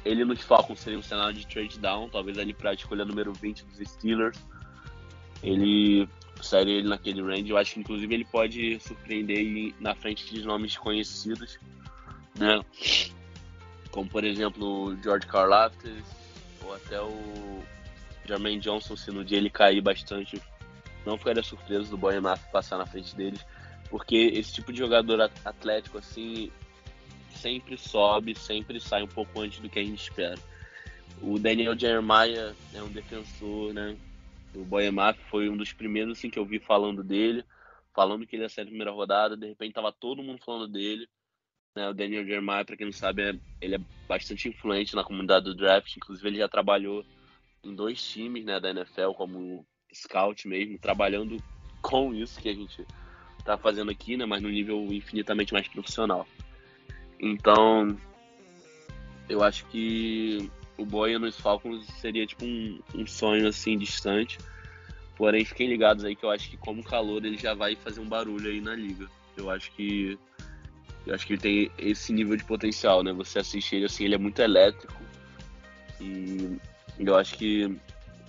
ele nos Falcons seria um cenário de trade down, talvez ali pra escolha número 20 dos Steelers. Ele sairia ele naquele range. Eu acho que inclusive ele pode surpreender na frente de nomes conhecidos, né? Como por exemplo o George Karlaftis ou até o Jermaine Johnson, se no dia ele cair bastante, não ficaria surpreso do Boy passar na frente deles, porque esse tipo de jogador atlético assim sempre sobe, sempre sai um pouco antes do que a gente espera. O Daniel Jeremiah é um defensor, né? O Boyemaf foi um dos primeiros assim, que eu vi falando dele, falando que ele ia sair na primeira rodada, de repente tava todo mundo falando dele. Né? O Daniel Jeremiah, para quem não sabe, é, ele é bastante influente na comunidade do draft, inclusive ele já trabalhou em dois times né, da NFL como scout mesmo, trabalhando com isso que a gente está fazendo aqui, né, mas no nível infinitamente mais profissional. Então, eu acho que o Boia nos Falcons seria tipo um, um, sonho assim distante. Porém, fiquem ligados aí que eu acho que como calor ele já vai fazer um barulho aí na liga. Eu acho que eu acho que ele tem esse nível de potencial, né? Você assiste ele assim, ele é muito elétrico e eu acho que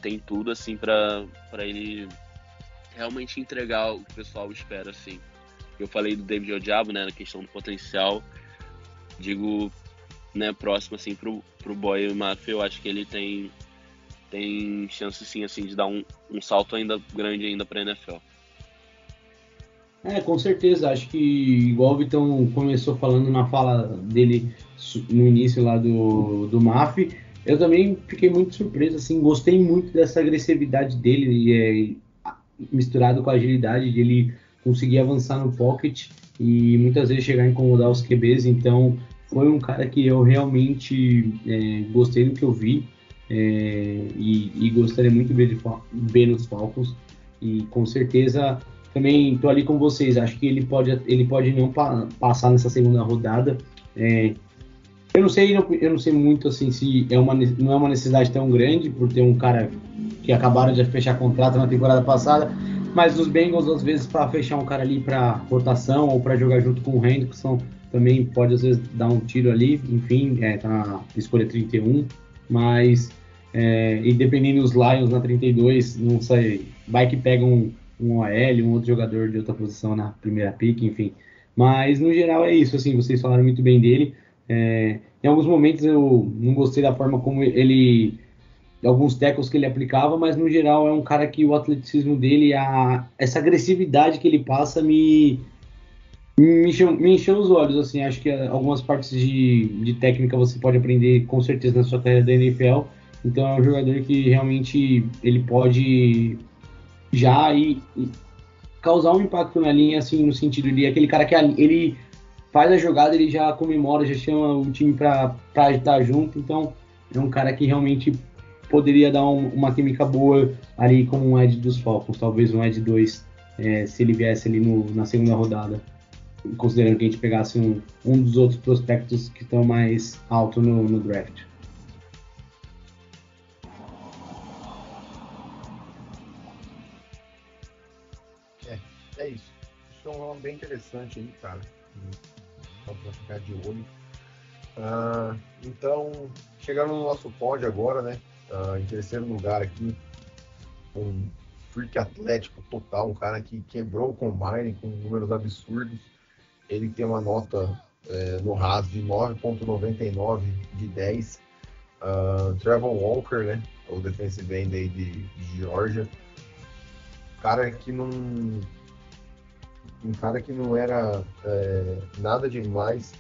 tem tudo assim para ele realmente entregar o que o pessoal espera assim. Eu falei do David Odiabo, né, na questão do potencial. Digo, né, próximo assim pro pro Boy Mafia, eu acho que ele tem tem chance sim assim de dar um, um salto ainda grande ainda para NFL. É, com certeza. Acho que igual o Vitão começou falando na fala dele no início lá do, do MAF, eu também fiquei muito surpreso, assim, gostei muito dessa agressividade dele, é, misturado com a agilidade de ele conseguir avançar no pocket e muitas vezes chegar a incomodar os QBs, então foi um cara que eu realmente é, gostei do que eu vi é, e, e, gostaria muito de ver, de ver nos Falcons. E com certeza também estou ali com vocês, acho que ele pode, ele pode não pa passar nessa segunda rodada, é, eu não sei, eu não sei muito assim se é uma, não é uma necessidade tão grande por ter um cara que acabaram de fechar contrato na temporada passada, mas os Bengals às vezes para fechar um cara ali para rotação ou para jogar junto com o Hendrickson também pode às vezes dar um tiro ali, enfim, é, tá na escolha 31, mas é, e dependendo dos Lions na 32, não sei, vai que pega um, um OL, um outro jogador de outra posição na primeira pick, enfim. Mas no geral é isso, assim, vocês falaram muito bem dele. É, em alguns momentos eu não gostei da forma como ele. alguns tecos que ele aplicava, mas no geral é um cara que o atleticismo dele, a, essa agressividade que ele passa me. Me encheu, me encheu os olhos, assim, acho que algumas partes de, de técnica você pode aprender com certeza na sua carreira da NFL, então é um jogador que realmente ele pode já ir, causar um impacto na linha, assim, no sentido de aquele cara que ele faz a jogada, ele já comemora, já chama o time para estar junto. Então, é um cara que realmente poderia dar um, uma química boa ali como um Ed dos Falcons, talvez um Ed 2, é, se ele viesse ali no, na segunda rodada, considerando que a gente pegasse um, um dos outros prospectos que estão mais alto no, no draft. É, é isso. Isso é um bem interessante aí, cara. Só pra ficar de olho. Ah, então, chegando no nosso pódio agora, né? Ah, em terceiro lugar aqui, um freak atlético total, um cara que quebrou o combine com números absurdos. Ele tem uma nota é, no RAS de 9.99 de 10. Uh, Trevor Walker, né? O defensive end aí de, de Georgia. Cara que não. Um cara que não era é, nada demais.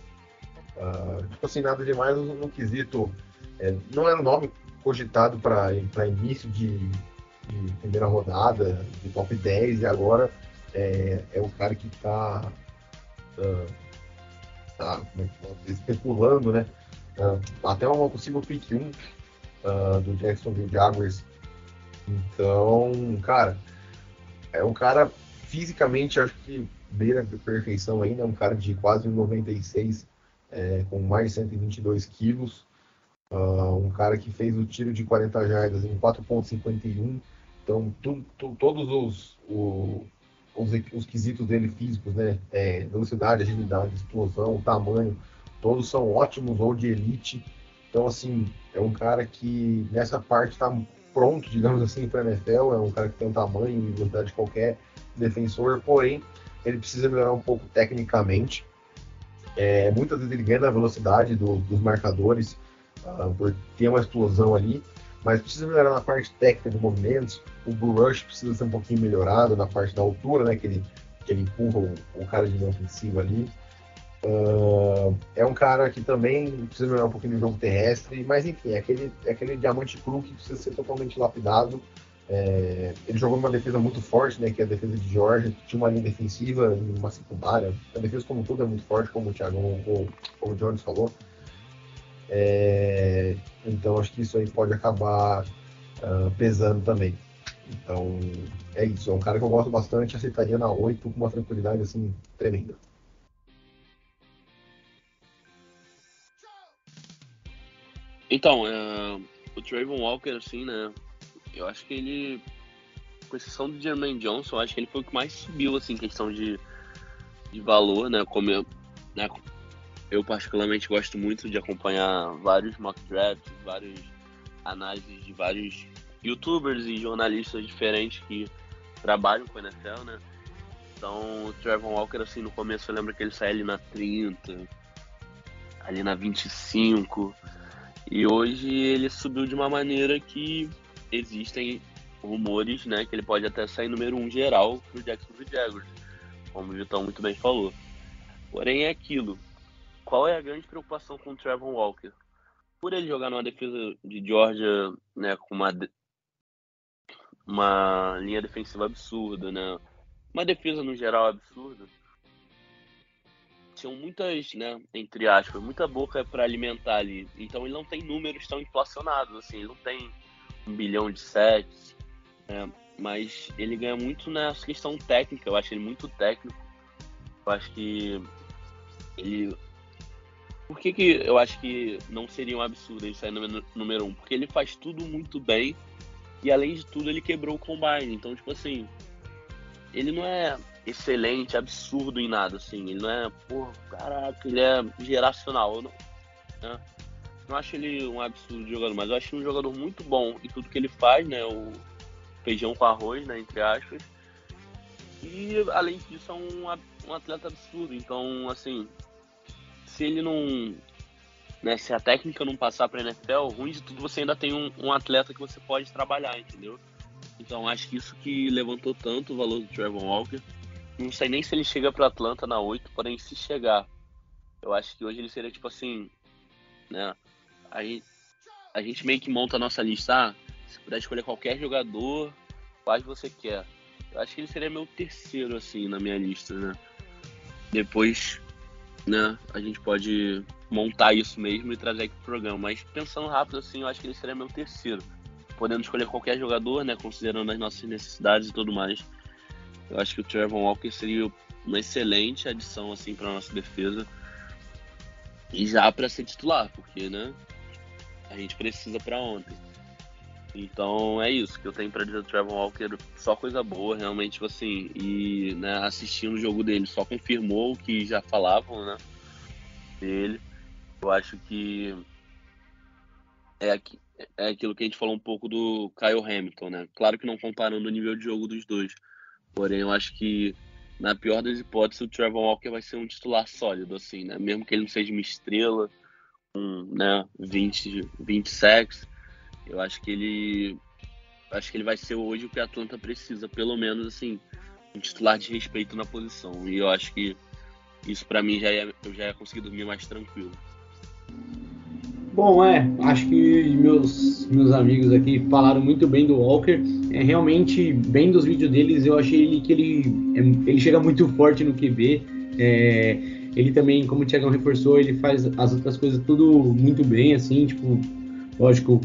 Uh, tipo assim, nada demais no, quesito. É, não era um nome cogitado para início de, de, primeira rodada, de top 10, e agora é, é o cara que está uh, tá, especulando, né? Uh, até uma possível pick 1 uh, do Jacksonville Jaguars. Então, cara, é um cara fisicamente, acho que beira de perfeição ainda, é um cara de quase 96, é, com mais de 122 quilos. Uh, um cara que fez o tiro de 40 jardas em 4.51. Então, tu, tu, todos os, o, os, os, quesitos dele físicos, né? É, velocidade, agilidade, explosão, tamanho, todos são ótimos ou de elite. Então, assim, é um cara que nessa parte está pronto, digamos assim, para NFL. É um cara que tem um tamanho e velocidade de qualquer defensor, porém, ele precisa melhorar um pouco tecnicamente. É, muitas vezes ele ganha na velocidade do, dos marcadores, uh, por ter uma explosão ali, mas precisa melhorar na parte técnica de movimentos. O Bull Rush precisa ser um pouquinho melhorado na parte da altura, né? Que ele, que ele empurra o, o cara de linha ofensiva ali. Uh, é um cara que também precisa melhorar um pouquinho no jogo terrestre, mas enfim, é aquele, é aquele diamante cru que precisa ser totalmente lapidado. É, ele jogou numa defesa muito forte, né, que é a defesa de Georgia, tinha uma linha defensiva uma secundária. A defesa como tudo é muito forte, como o Thiago, ou, como o Jones falou. É, então acho que isso aí pode acabar uh, pesando também. Então é isso, é um cara que eu gosto bastante, aceitaria na 8 com uma tranquilidade assim tremenda. Então, uh, o Trayvon Walker, assim, né? Eu acho que ele, com exceção do Jermaine Johnson, acho que ele foi o que mais subiu, assim, questão de, de valor, né? Como eu, né? Eu particularmente gosto muito de acompanhar vários mock drafts, várias análises de vários youtubers e jornalistas diferentes que trabalham com a NFL, né? Então, o Trevor Walker, assim, no começo eu lembro que ele saía ali na 30, ali na 25, e hoje ele subiu de uma maneira que existem rumores, né, que ele pode até sair número 1 um geral pro Jacksonville Jaguars, como o Vitão muito bem falou. Porém, é aquilo, qual é a grande preocupação com o Trevor Walker? Por ele jogar numa defesa de Georgia, né, com uma, uma linha defensiva absurda, né, uma defesa no geral absurda, tinham muitas, né, entre aspas, muita boca para alimentar ali. Então ele não tem números tão inflacionados, assim, ele não tem um bilhão de sets, né, mas ele ganha muito nessa questão técnica, eu acho ele muito técnico. Eu acho que ele por que, que eu acho que não seria um absurdo ele sair número um? Porque ele faz tudo muito bem e além de tudo ele quebrou o combine. Então, tipo assim, ele não é excelente, absurdo em nada, assim. Ele não é, pô, caraca, ele é geracional. Não, né? Não acho ele um absurdo jogador, mas eu acho um jogador muito bom em tudo que ele faz, né? O feijão com arroz, né? Entre aspas. E além disso, é um, um atleta absurdo. Então, assim, se ele não. Né, se a técnica não passar para NFL, ruim de tudo, você ainda tem um, um, atleta que você pode trabalhar, entendeu? Então acho que isso que levantou tanto o valor do Trevor Walker. Não sei nem se ele chega para Atlanta na 8, porém se chegar, eu acho que hoje ele seria tipo assim, né? A gente, a gente meio que monta a nossa lista, ah, se puder escolher qualquer jogador, quais você quer. Eu acho que ele seria meu terceiro, assim, na minha lista, né? Depois né? A gente pode montar isso mesmo e trazer aqui pro programa. Mas pensando rápido assim, eu acho que ele seria meu terceiro. podendo escolher qualquer jogador, né, considerando as nossas necessidades e tudo mais, eu acho que o Trevor Walker seria uma excelente adição assim para nossa defesa e já para ser titular, porque, né, a gente precisa para ontem. Então é isso que eu tenho para dizer do Trevor Walker, só coisa boa, realmente, tipo assim, e né, assistindo o jogo dele só confirmou o que já falavam, né, dele. Eu acho que é, é aquilo que a gente falou um pouco do Kyle Hamilton, né? Claro que não comparando o nível de jogo dos dois, porém eu acho que na pior das hipóteses o Trevor Walker vai ser um titular sólido, assim, né? Mesmo que ele não seja uma estrela, um, né, 20, 20 sacks, eu acho que ele acho que ele vai ser hoje o que a Atlanta precisa, pelo menos assim, um titular de respeito na posição. E eu acho que isso para mim já é, eu já ia conseguir dormir mais tranquilo. Bom, é, acho que meus, meus amigos aqui falaram muito bem do Walker. É realmente bem dos vídeos deles, eu achei ele que ele, ele chega muito forte no QB. É, ele também, como o Thiagão reforçou, ele faz as outras coisas tudo muito bem, assim, tipo, lógico,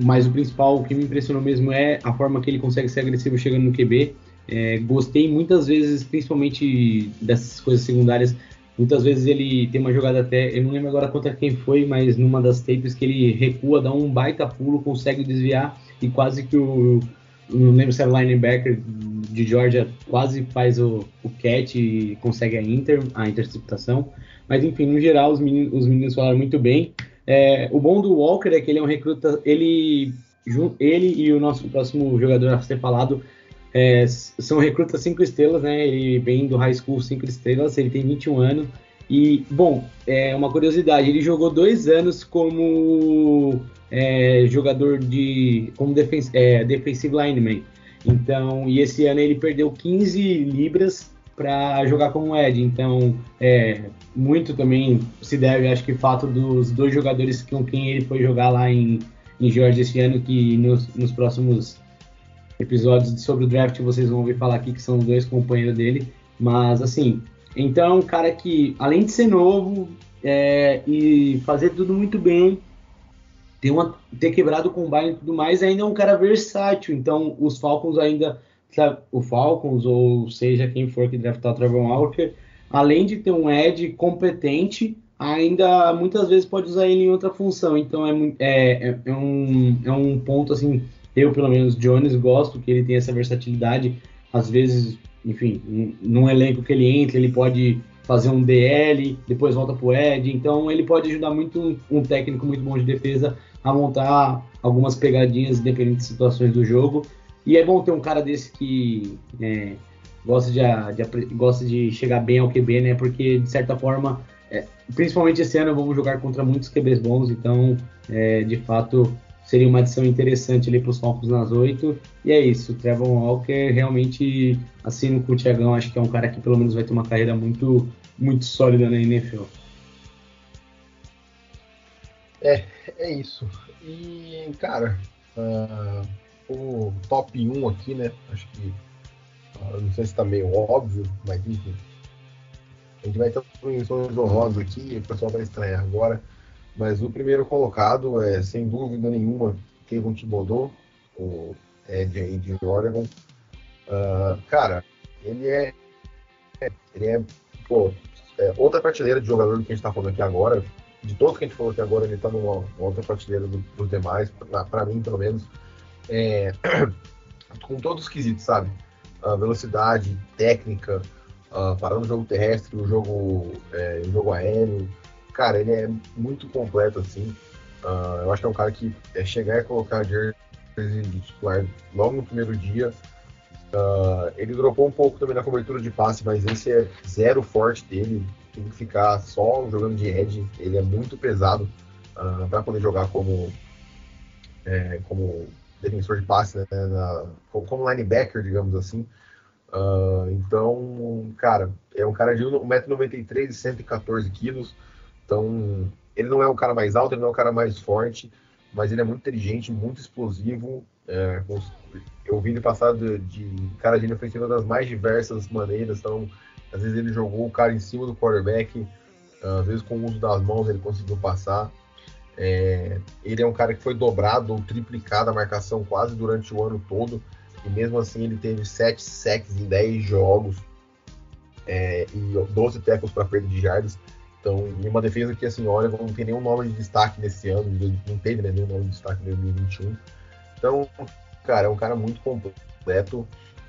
mas o principal, o que me impressionou mesmo é a forma que ele consegue ser agressivo chegando no QB. É, gostei muitas vezes, principalmente dessas coisas secundárias. Muitas vezes ele tem uma jogada até, eu não lembro agora contra quem foi, mas numa das tapes que ele recua, dá um baita pulo, consegue desviar e quase que o, não lembro se era o linebacker de Georgia, quase faz o, o catch e consegue a, inter, a interceptação. Mas enfim, no geral, os meninos, os meninos falaram muito bem. É, o bom do Walker é que ele é um recruta, ele, ele e o nosso próximo jogador a ser falado é, são recrutas 5 estrelas, né? Ele vem do high school 5 estrelas, ele tem 21 anos. E, bom, é uma curiosidade, ele jogou dois anos como é, jogador de. como defens, é, defensive lineman. Então, e esse ano ele perdeu 15 libras para jogar como Ed. Então, é, muito também se deve, acho que, fato dos dois jogadores com quem ele foi jogar lá em, em Georgia esse ano, que nos, nos próximos episódios sobre o draft vocês vão ouvir falar aqui que são dois companheiros dele. Mas, assim, então um cara que, além de ser novo é, e fazer tudo muito bem, ter, uma, ter quebrado o combine e tudo mais, ainda é um cara versátil. Então, os Falcons ainda o Falcons, ou seja, quem for que draftar o Trevor Walker, além de ter um Ed competente, ainda muitas vezes pode usar ele em outra função. Então é, é, é, um, é um ponto assim, eu pelo menos, Jones, gosto que ele tem essa versatilidade. Às vezes, enfim, num elenco que ele entra, ele pode fazer um DL, depois volta pro Ed. Então ele pode ajudar muito um técnico muito bom de defesa a montar algumas pegadinhas em diferentes situações do jogo. E é bom ter um cara desse que é, gosta, de, de, gosta de chegar bem ao QB, né? Porque, de certa forma, é, principalmente esse ano, vamos jogar contra muitos QBs bons, então, é, de fato, seria uma adição interessante ali para os Falcons nas oito. E é isso, o Trevor Walker realmente, assino com o Thiagão, acho que é um cara que pelo menos vai ter uma carreira muito, muito sólida na NFL. É, é isso. E, cara, uh, o top 1 aqui, né? Acho que. Uh, não sei se tá meio óbvio, mas enfim. A gente vai ter menções honrosas aqui, o pessoal vai estranhar agora. Mas o primeiro colocado é, sem dúvida nenhuma, Kevin Thibodeau, o Ed aí de Oregon. Uh, cara, ele é. Ele é, pô, é outra prateleira de jogador do que a gente tá falando aqui agora. De todos que a gente falou aqui agora, ele tá numa outra prateleira do, dos demais, para mim, pelo menos é, com todos os quesitos, sabe? Uh, velocidade, técnica, uh, parando o jogo terrestre, o jogo, é, o jogo aéreo. Cara, ele é muito completo, assim. Uh, eu acho que é um cara que é chegar e colocar jersey de titular logo no primeiro dia. ele dropou um pouco também na cobertura de passe, mas esse é zero forte dele. Tem que ficar só jogando de edge. Ele é muito pesado para poder jogar como, é, como defensor de passe, né, na, como linebacker, digamos assim. Uh, então, cara, é um cara de 1,93m e 114 quilos. Então, ele não é o cara mais alto, ele não é o cara mais forte, mas ele é muito inteligente, muito explosivo. É, eu vi ele passar de, de cara de ofensiva das mais diversas maneiras. Então, às vezes ele jogou o cara em cima do quarterback, às vezes com o uso das mãos ele conseguiu passar. É, ele é um cara que foi dobrado ou triplicado a marcação quase durante o ano todo. E mesmo assim ele teve 7 sacks em 10 jogos é, e 12 tackles para perda de jardas. Então, em uma defesa que assim, olha, não tem nenhum nome de destaque nesse ano, não teve né, nenhum nome de destaque em 2021. Então, cara, é um cara muito completo.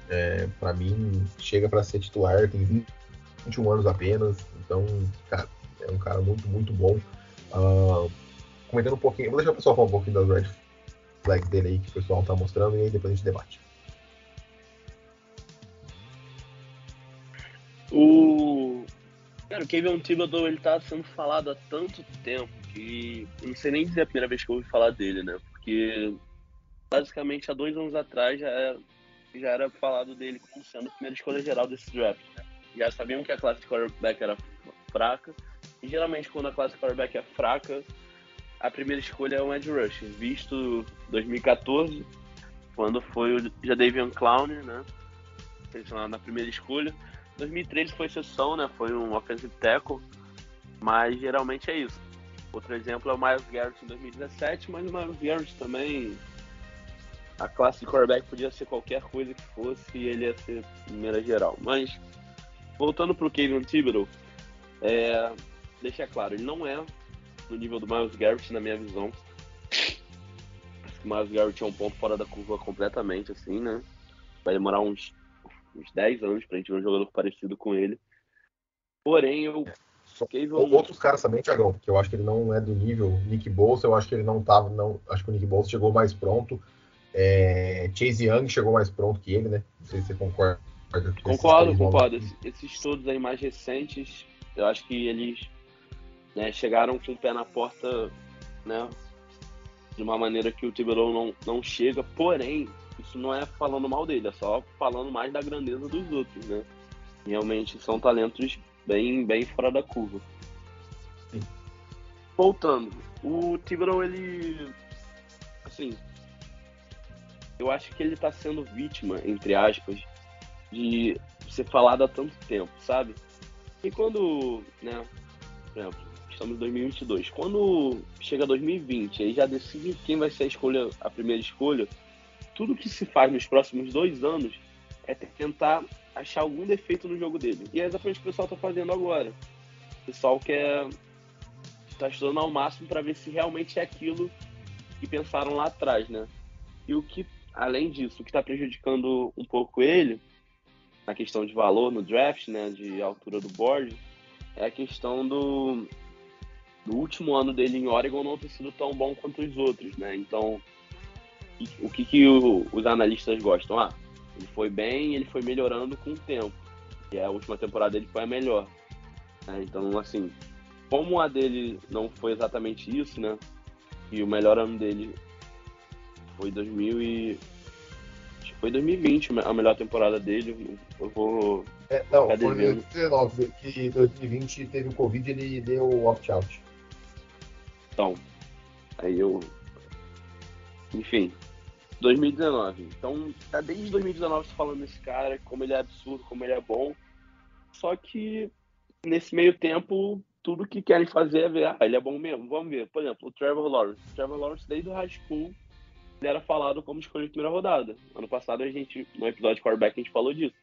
É, para mim, chega para ser titular, tem 21 anos apenas. Então, cara, é um cara muito, muito bom. Uh, comentando um pouquinho, vou deixar o pessoal falar um pouquinho das red flags dele aí que o pessoal tá mostrando e aí depois a gente debate. O. Cara, o Kevin Thibodeau ele tá sendo falado há tanto tempo que não sei nem dizer a primeira vez que eu ouvi falar dele, né? Porque basicamente há dois anos atrás já era, já era falado dele como sendo a primeira escolha geral desse draft. Né? Já sabiam que a classe de quarterback era fraca. E geralmente quando a classe de quarterback é fraca, a primeira escolha é um edge rusher, visto 2014, quando foi o Jadavion Clown, né? Selecionado na primeira escolha. 2013 foi exceção, né? Foi um offensive tackle, mas geralmente é isso. Outro exemplo é o Miles Garrett em 2017, mas o Miles Garrett também a classe de quarterback podia ser qualquer coisa que fosse e ele ia ser primeira geral. Mas voltando para o Kevin Thibodeau, é, deixa claro, ele não é no nível do Miles Garrett na minha visão. O Miles Garrett é um ponto fora da curva completamente, assim, né? Vai demorar uns uns 10 anos pra gente ver um jogador parecido com ele. Porém, eu. Só, Outros caras também, Thiagão, que eu acho que ele não é do nível. Nick Bolsa, eu acho que ele não tava. Não, acho que o Nick Bolsa chegou mais pronto. É, Chase Young chegou mais pronto que ele, né? Não sei se você concorda. Concordo, concordo. Esses, esses todos aí mais recentes, eu acho que eles né, chegaram com o pé na porta, né? De uma maneira que o Thibodeau não, não chega. Porém, isso não é falando mal dele, é só falando mais da grandeza dos outros, né? Realmente são talentos bem, bem fora da curva. Sim. Voltando, o Thibodeau, ele. Assim. Eu acho que ele tá sendo vítima, entre aspas, de ser falado há tanto tempo, sabe? E quando, né, por exemplo, estamos em 2022, quando chega 2020, aí já decide quem vai ser a escolha, a primeira escolha, tudo que se faz nos próximos dois anos é tentar achar algum defeito no jogo dele. E é exatamente o que o pessoal está fazendo agora. O pessoal quer está estudando ao máximo para ver se realmente é aquilo que pensaram lá atrás, né? E o que, além disso, o que está prejudicando um pouco ele na questão de valor no draft, né, de altura do board, é a questão do, do último ano dele em Oregon não ter sido tão bom quanto os outros, né? Então o que, que o, os analistas gostam? Ah, ele foi bem, ele foi melhorando com o tempo. E a última temporada dele foi a melhor. É, então, assim, como a dele não foi exatamente isso, né? E o melhor ano dele foi 2000 e... Foi 2020 a melhor temporada dele. Eu vou. É, não, foi 2019, que 2020 teve o Covid e ele deu opt-out. Então, aí eu. Enfim, 2019. Então, tá desde 2019 falando desse cara, como ele é absurdo, como ele é bom. Só que nesse meio tempo, tudo que querem fazer é ver, ah, ele é bom mesmo, vamos ver. Por exemplo, o Trevor Lawrence. O Trevor Lawrence, desde o high school, era falado como escolha de primeira rodada. Ano passado, a gente, no episódio de quarterback, a gente falou disso.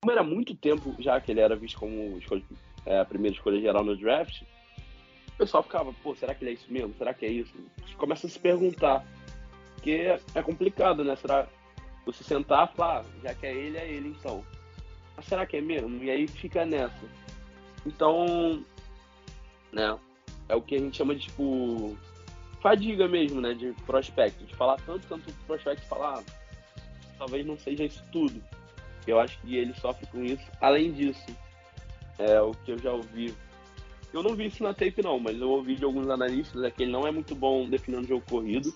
Como era muito tempo já que ele era visto como escolha, é, a primeira escolha geral no draft, o pessoal ficava, pô, será que ele é isso mesmo? Será que é isso? Começa a se perguntar porque é complicado, né? Será você sentar e falar, ah, já que é ele, é ele então. Mas será que é mesmo? E aí fica nessa. Então, né? É o que a gente chama de tipo fadiga mesmo, né? De prospecto. De falar tanto, tanto prospecto falar, ah, talvez não seja isso tudo. Eu acho que ele sofre com isso. Além disso, é o que eu já ouvi. Eu não vi isso na tape não, mas eu ouvi de alguns analistas é que ele não é muito bom definindo o jogo corrido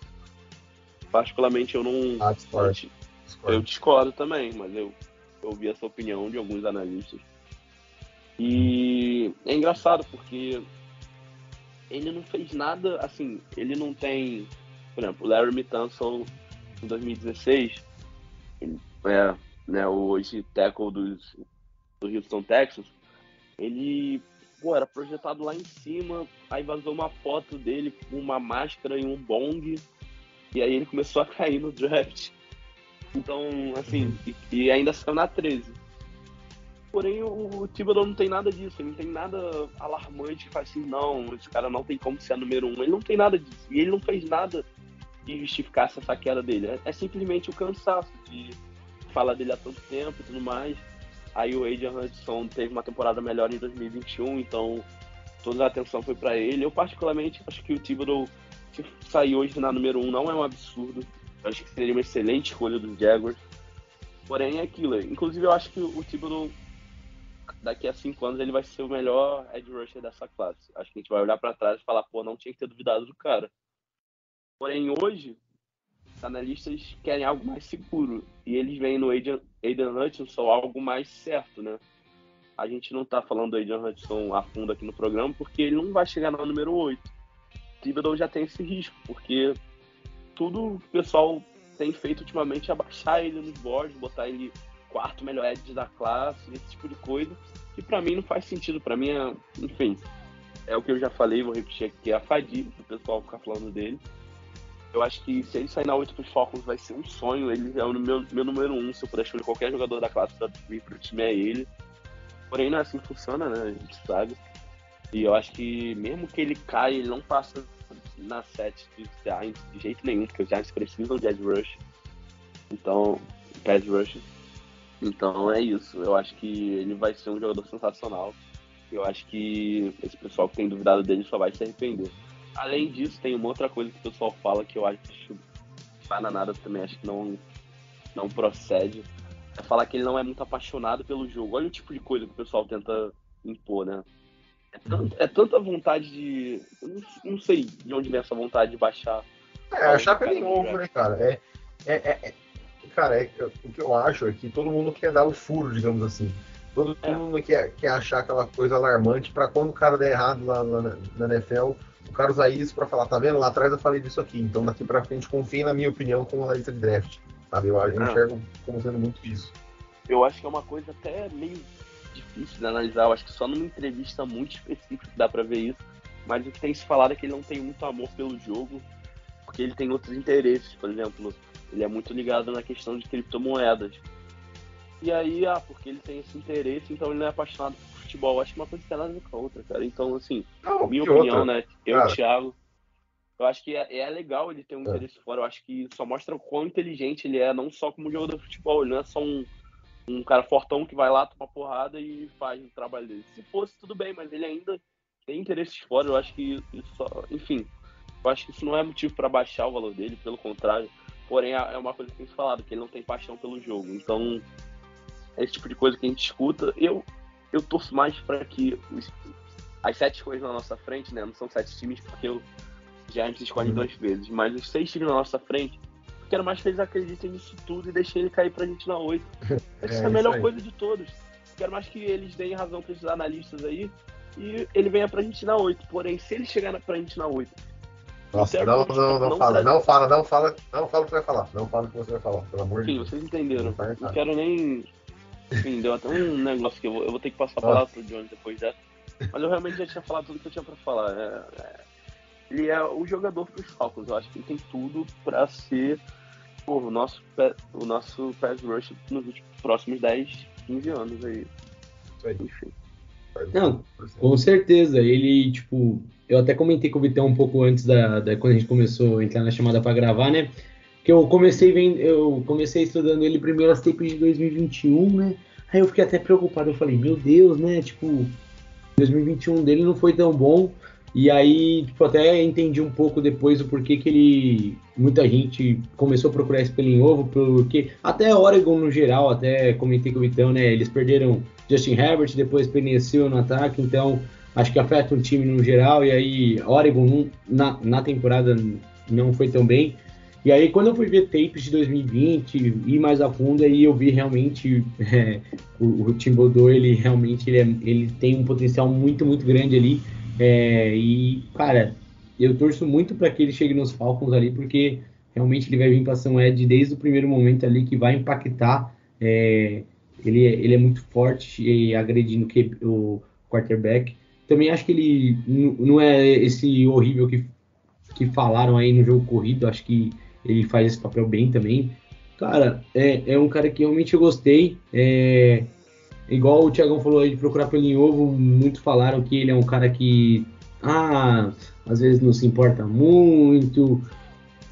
particularmente eu não. Ah, discordo. Eu discordo também, mas eu ouvi essa opinião de alguns analistas. E é engraçado porque ele não fez nada assim, ele não tem, por exemplo, o Larry Mitanson em 2016, ele é, né, o hoje tackle dos, do Houston Texas, ele pô, era projetado lá em cima, aí vazou uma foto dele com uma máscara e um bong, e aí ele começou a cair no draft. Então, assim, e, e ainda saiu na 13. Porém, o, o Thibodeau não tem nada disso, ele não tem nada alarmante que faz assim, não, esse cara não tem como ser a número um, ele não tem nada disso. E ele não fez nada que justificasse essa queda dele. É, é simplesmente o cansaço de falar dele há tanto tempo e tudo mais. Aí o Adrian Hudson teve uma temporada melhor em 2021, então toda a atenção foi para ele. Eu particularmente acho que o Thibodeau se sair hoje na número um não é um absurdo. Eu acho que seria uma excelente escolha dos Jaguars. Porém é aquilo. Inclusive eu acho que o Thibodeau daqui a cinco anos ele vai ser o melhor edge rusher dessa classe. Acho que a gente vai olhar para trás e falar, pô, não tinha que ter duvidado do cara. Porém, hoje, os analistas querem algo mais seguro. E eles veem no Aiden, Aiden Hutchinson algo mais certo, né? A gente não tá falando do Aiden Hutchinson a fundo aqui no programa, porque ele não vai chegar no número 8. Thibodeau já tem esse risco, porque tudo o pessoal tem feito ultimamente é baixar ele nos boards, botar ele quarto melhor edge da classe, esse tipo de coisa, que para mim não faz sentido. Para mim, é, enfim, é o que eu já falei, vou repetir aqui, é a fadiga, o pessoal ficar falando dele. Eu acho que se ele sair na 8 pros Falcons vai ser um sonho. Ele é o meu, meu número 1. Um, se eu puder escolher qualquer jogador da classe pra vir pro time, é ele. Porém, não é assim que funciona, né? A gente sabe. E eu acho que mesmo que ele caia, ele não passa na 7 de Giants de jeito nenhum, porque os Giants precisam de edge rush. Então, pass rush. Então é isso. Eu acho que ele vai ser um jogador sensacional. Eu acho que esse pessoal que tem duvidado dele só vai se arrepender. Além disso, tem uma outra coisa que o pessoal fala que eu acho bananada também, acho que não, não procede. É falar que ele não é muito apaixonado pelo jogo. Olha o tipo de coisa que o pessoal tenta impor, né? É, tanto, é tanta vontade de. Eu não, não, sei de onde vem essa vontade de baixar. É, achar que ele novo, né, cara? É, é, é, cara, é, o que eu acho é que todo mundo quer dar o furo, digamos assim. Todo é. mundo quer, quer achar aquela coisa alarmante para quando o cara der errado lá, lá na, na, NFL, o cara usar isso para falar, tá vendo? Lá atrás eu falei disso aqui, então daqui para frente confie na minha opinião como analista de draft. Sabe? Eu, eu ah. enxergo como sendo muito isso. Eu acho que é uma coisa até meio difícil de analisar. Eu acho que só numa entrevista muito específica dá para ver isso. Mas o que tem se falado é que ele não tem muito amor pelo jogo, porque ele tem outros interesses. Por exemplo, ele é muito ligado na questão de criptomoedas. E aí, ah, porque ele tem esse interesse, então ele não é apaixonado por futebol. Acho que uma coisa tem nada a ver com a outra, cara. Então, assim, não, minha opinião, outra? né? Eu, cara. Thiago, eu acho que é, é, legal ele ter um é. interesse fora. Eu acho que só mostra o quão inteligente ele é, não só como jogador de futebol. Ele não é só um, um cara fortão que vai lá, toma porrada e faz o trabalho dele. Se fosse, tudo bem, mas ele ainda tem interesses fora. Eu acho que isso só. Enfim, eu acho que isso não é motivo para baixar o valor dele, pelo contrário. Porém, é uma coisa que tem se falado, que ele não tem paixão pelo jogo. Então, é esse tipo de coisa que a gente escuta. Eu, eu torço mais para que os, as sete coisas na nossa frente, né? Não são sete times, porque o Giants escolhe uhum. duas vezes, mas os seis times na nossa frente, eu quero mais que eles acreditem nisso tudo e deixem ele cair pra gente na oito. Essa é, é a melhor coisa de todos. Eu quero mais que eles deem razão para esses analistas aí e ele venha pra gente na oito. Porém, se ele chegar pra gente na oito nossa, não, não, não, não, fala, não fala, não fala, não fala o que vai falar. Não fala o que você vai falar, pelo amor de Deus. Sim, vocês entenderam. Não, não quero nem. Enfim, deu até um negócio que eu vou, eu vou ter que passar a palavra pro Johnny depois dessa. Mas eu realmente já tinha falado tudo que eu tinha pra falar. É, é, ele é o jogador pros Falcons. Eu acho que ele tem tudo pra ser pô, o nosso, o nosso pass rush nos próximos 10, 15 anos aí. Enfim. Não, com certeza. Ele, tipo, eu até comentei com o Vitão um pouco antes da, da quando a gente começou a entrar na chamada para gravar, né? Que eu comecei vendo, eu comecei estudando ele primeiro as tapes de 2021, né? Aí eu fiquei até preocupado, eu falei, meu Deus, né? Tipo, 2021 dele não foi tão bom. E aí, tipo, até entendi um pouco depois o porquê que ele. Muita gente começou a procurar esse pelo em ovo, porque até Oregon no geral, até comentei com o Vitão, né? Eles perderam Justin Herbert, depois Penecil no ataque, então acho que afeta o time no geral. E aí, Oregon na, na temporada não foi tão bem. E aí, quando eu fui ver tapes de 2020 e mais a fundo, aí eu vi realmente é, o, o Timbodo, ele realmente ele, é, ele tem um potencial muito, muito grande ali. É, e, cara, eu torço muito para que ele chegue nos Falcons ali, porque realmente ele vai vir para São Ed desde o primeiro momento ali, que vai impactar. É, ele, ele é muito forte e agredindo o quarterback. também acho que ele não é esse horrível que, que falaram aí no jogo corrido. Acho que ele faz esse papel bem também. Cara, é, é um cara que realmente eu gostei. É, igual o Thiagão falou aí de procurar pelo em ovo, muito falaram que ele é um cara que, ah, às vezes não se importa muito.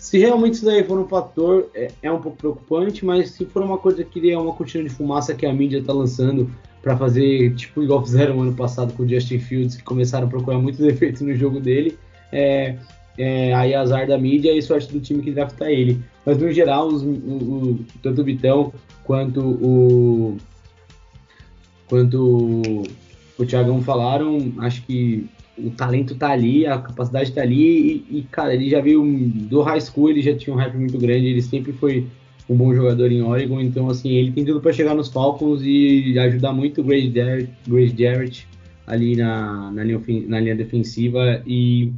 Se realmente isso daí for um fator, é, é um pouco preocupante, mas se for uma coisa que é uma cortina de fumaça que a mídia tá lançando para fazer, tipo, igual fizeram ano passado com o Justin Fields, que começaram a procurar muitos defeitos no jogo dele, é, é, aí azar da mídia e sorte do time que draftar ele. Mas no geral, os- o, o- tanto o Vitão quanto o quanto o, Thiagão falaram, acho que o talento tá ali, a capacidade tá ali e, e, cara, ele já veio do high school, ele já tinha um hype muito grande, ele sempre foi um bom jogador em Oregon, então assim, ele tem tudo para chegar nos Falcons e ajudar muito o Grace Jarrett, Grace Jarrett ali na, na, linha, na linha defensiva e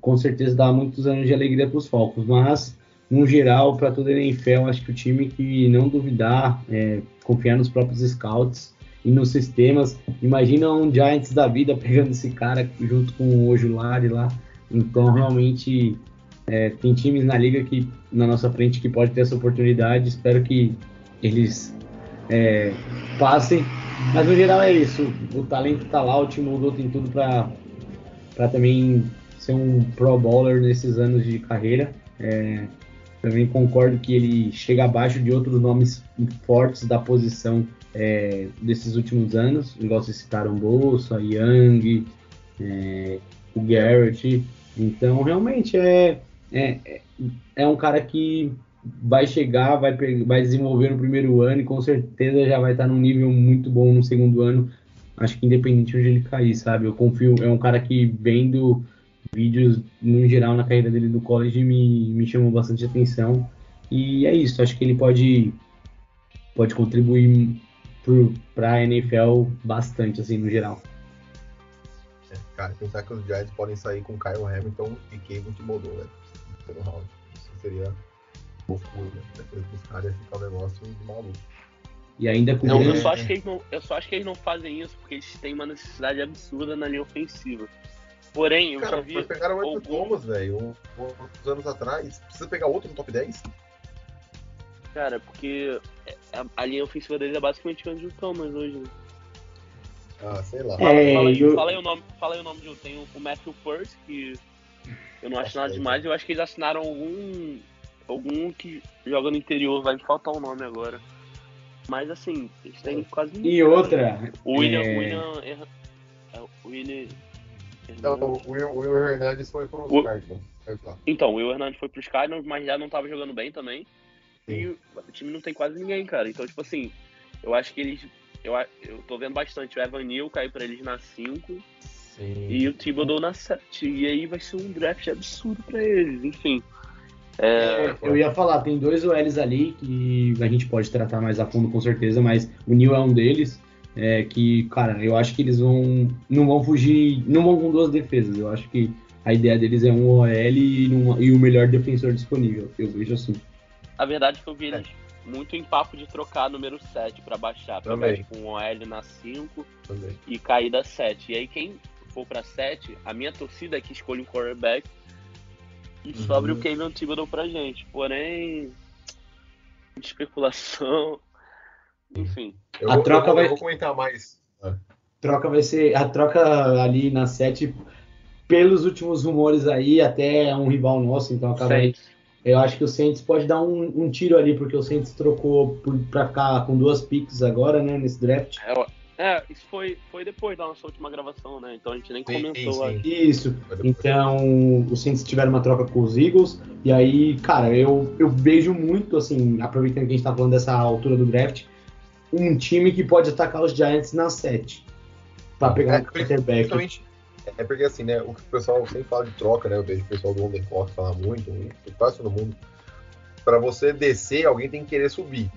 com certeza dá muitos anos de alegria para os Falcons, mas no geral, para toda a NFL, acho que o time que não duvidar, é, confiar nos próprios scouts e nos sistemas, imagina um Giants da vida pegando esse cara junto com o Ojulari lá, então realmente é, tem times na liga que na nossa frente que pode ter essa oportunidade, espero que eles é, passem, mas no geral é isso, o talento tá lá, o time mudou, tem tudo para também ser um pro bowler nesses anos de carreira. É, também concordo que ele chega abaixo de outros nomes fortes da posição é, desses últimos anos, igual vocês citaram Bolsa, Young, é, o Garrett. Então, realmente é, é, é- é um cara que vai chegar, vai, vai desenvolver no primeiro ano e com certeza já vai estar num nível muito bom no segundo ano. Acho que independente de onde ele cair, sabe? Eu confio, é um cara que vendo vídeos no geral na carreira dele do college me, me chamou bastante atenção. E é isso, acho que ele pode, pode contribuir para a NFL bastante, assim, no geral. É, cara, pensar que os Giants podem sair com Kyle Hamilton e Kevin Thibodeau, né? No terceiro round. Isso seria loucura, né? Depois dos caras ficar um negócio de maluco. E ainda com Não, eu só, acho que eles não, eu só acho que eles não fazem isso porque eles têm uma necessidade absurda na linha ofensiva. Porém, eu já Cara, vi. mas pegaram o algum- Thomas, velho, uns anos atrás. Precisa pegar outro no top 10? Cara, porque a, a linha ofensiva deles é basicamente o Andrew Thomas hoje. né? Ah, sei lá. É, fala, aí, eu- fala aí o nome, fala aí o nome de um. Tem o, o Matthew Purse, que eu não acho Acho nada é demais. Eu acho que eles assinaram algum. Algum que joga no interior, vai me faltar o nome agora. Mas assim, eles têm quase ninguém. E outra, O William. é, William Hernan- é, o William. Não, o Will, Will Hernandez foi pro O- Cardinals. Então, o Will Hernandes foi pros Cardinals, mas já não tava jogando bem também. E o time não tem quase ninguém, cara. Então, tipo assim, eu acho que eles. Eu, eu tô vendo bastante o Evan Neal cair pra eles na 5 Sim. e o Thibodeau na 7. E aí vai ser um draft absurdo pra eles, enfim. É, eu ia falar, tem dois OLs ali que a gente pode tratar mais a fundo com certeza, mas o Neil é um deles. É que, cara, eu acho que eles vão. Não vão fugir. Não vão com duas defesas. Eu acho que a ideia deles é um OL e, num- e o melhor defensor disponível. Eu vejo assim. A verdade é que eu vi eles muito em papo de trocar número 7 pra baixar. Pegar Também. tipo um OL na 5 Também. e cair da 7. E aí quem for pra 7, a minha torcida é que escolhe um quarterback e Uhum. sobre o Kevin Thibodeau pra gente. Porém, especulação. Enfim. Eu, A vou- troca eu, vai- eu vou comentar mais. Troca vai ser. A troca ali na 7, pelos últimos rumores aí, até é um rival nosso, então acaba aí. Eu acho que o Saints pode dar um, um tiro ali, porque o Saints trocou pra ficar com duas picks agora, né, nesse draft. É, é, isso foi, foi depois da nossa última gravação, né? Então a gente nem Sim, comentou. sim. a- Isso. Então, os Saints tiveram uma troca com os Eagles. E aí, cara, eu, eu vejo muito, assim, aproveitando que a gente tá falando dessa altura do draft, um time que pode atacar os Giants na 7. Pra pegar É, um quarterback. Principalmente, é porque assim, né? O que o pessoal sempre fala de troca, né? Eu vejo o pessoal do On The Clock falar muito, quase todo mundo. Pra você descer, alguém tem que querer subir.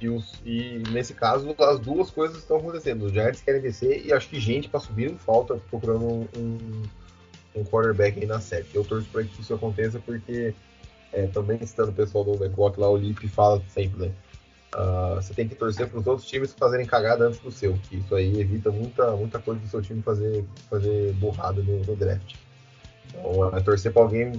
E, os, e nesse caso, as duas coisas estão acontecendo. Os Giants querem descer e acho que gente pra subir não falta procurando um, um, quarterback aí na 7. Eu torço pra que isso aconteça porque é, também citando o pessoal do On The Clock lá, o Lip fala sempre, né? Uh, você tem que torcer para os outros times fazerem cagada antes do seu, que isso aí evita muita, muita coisa do seu time fazer, fazer borrada no, no draft. Então, é torcer para alguém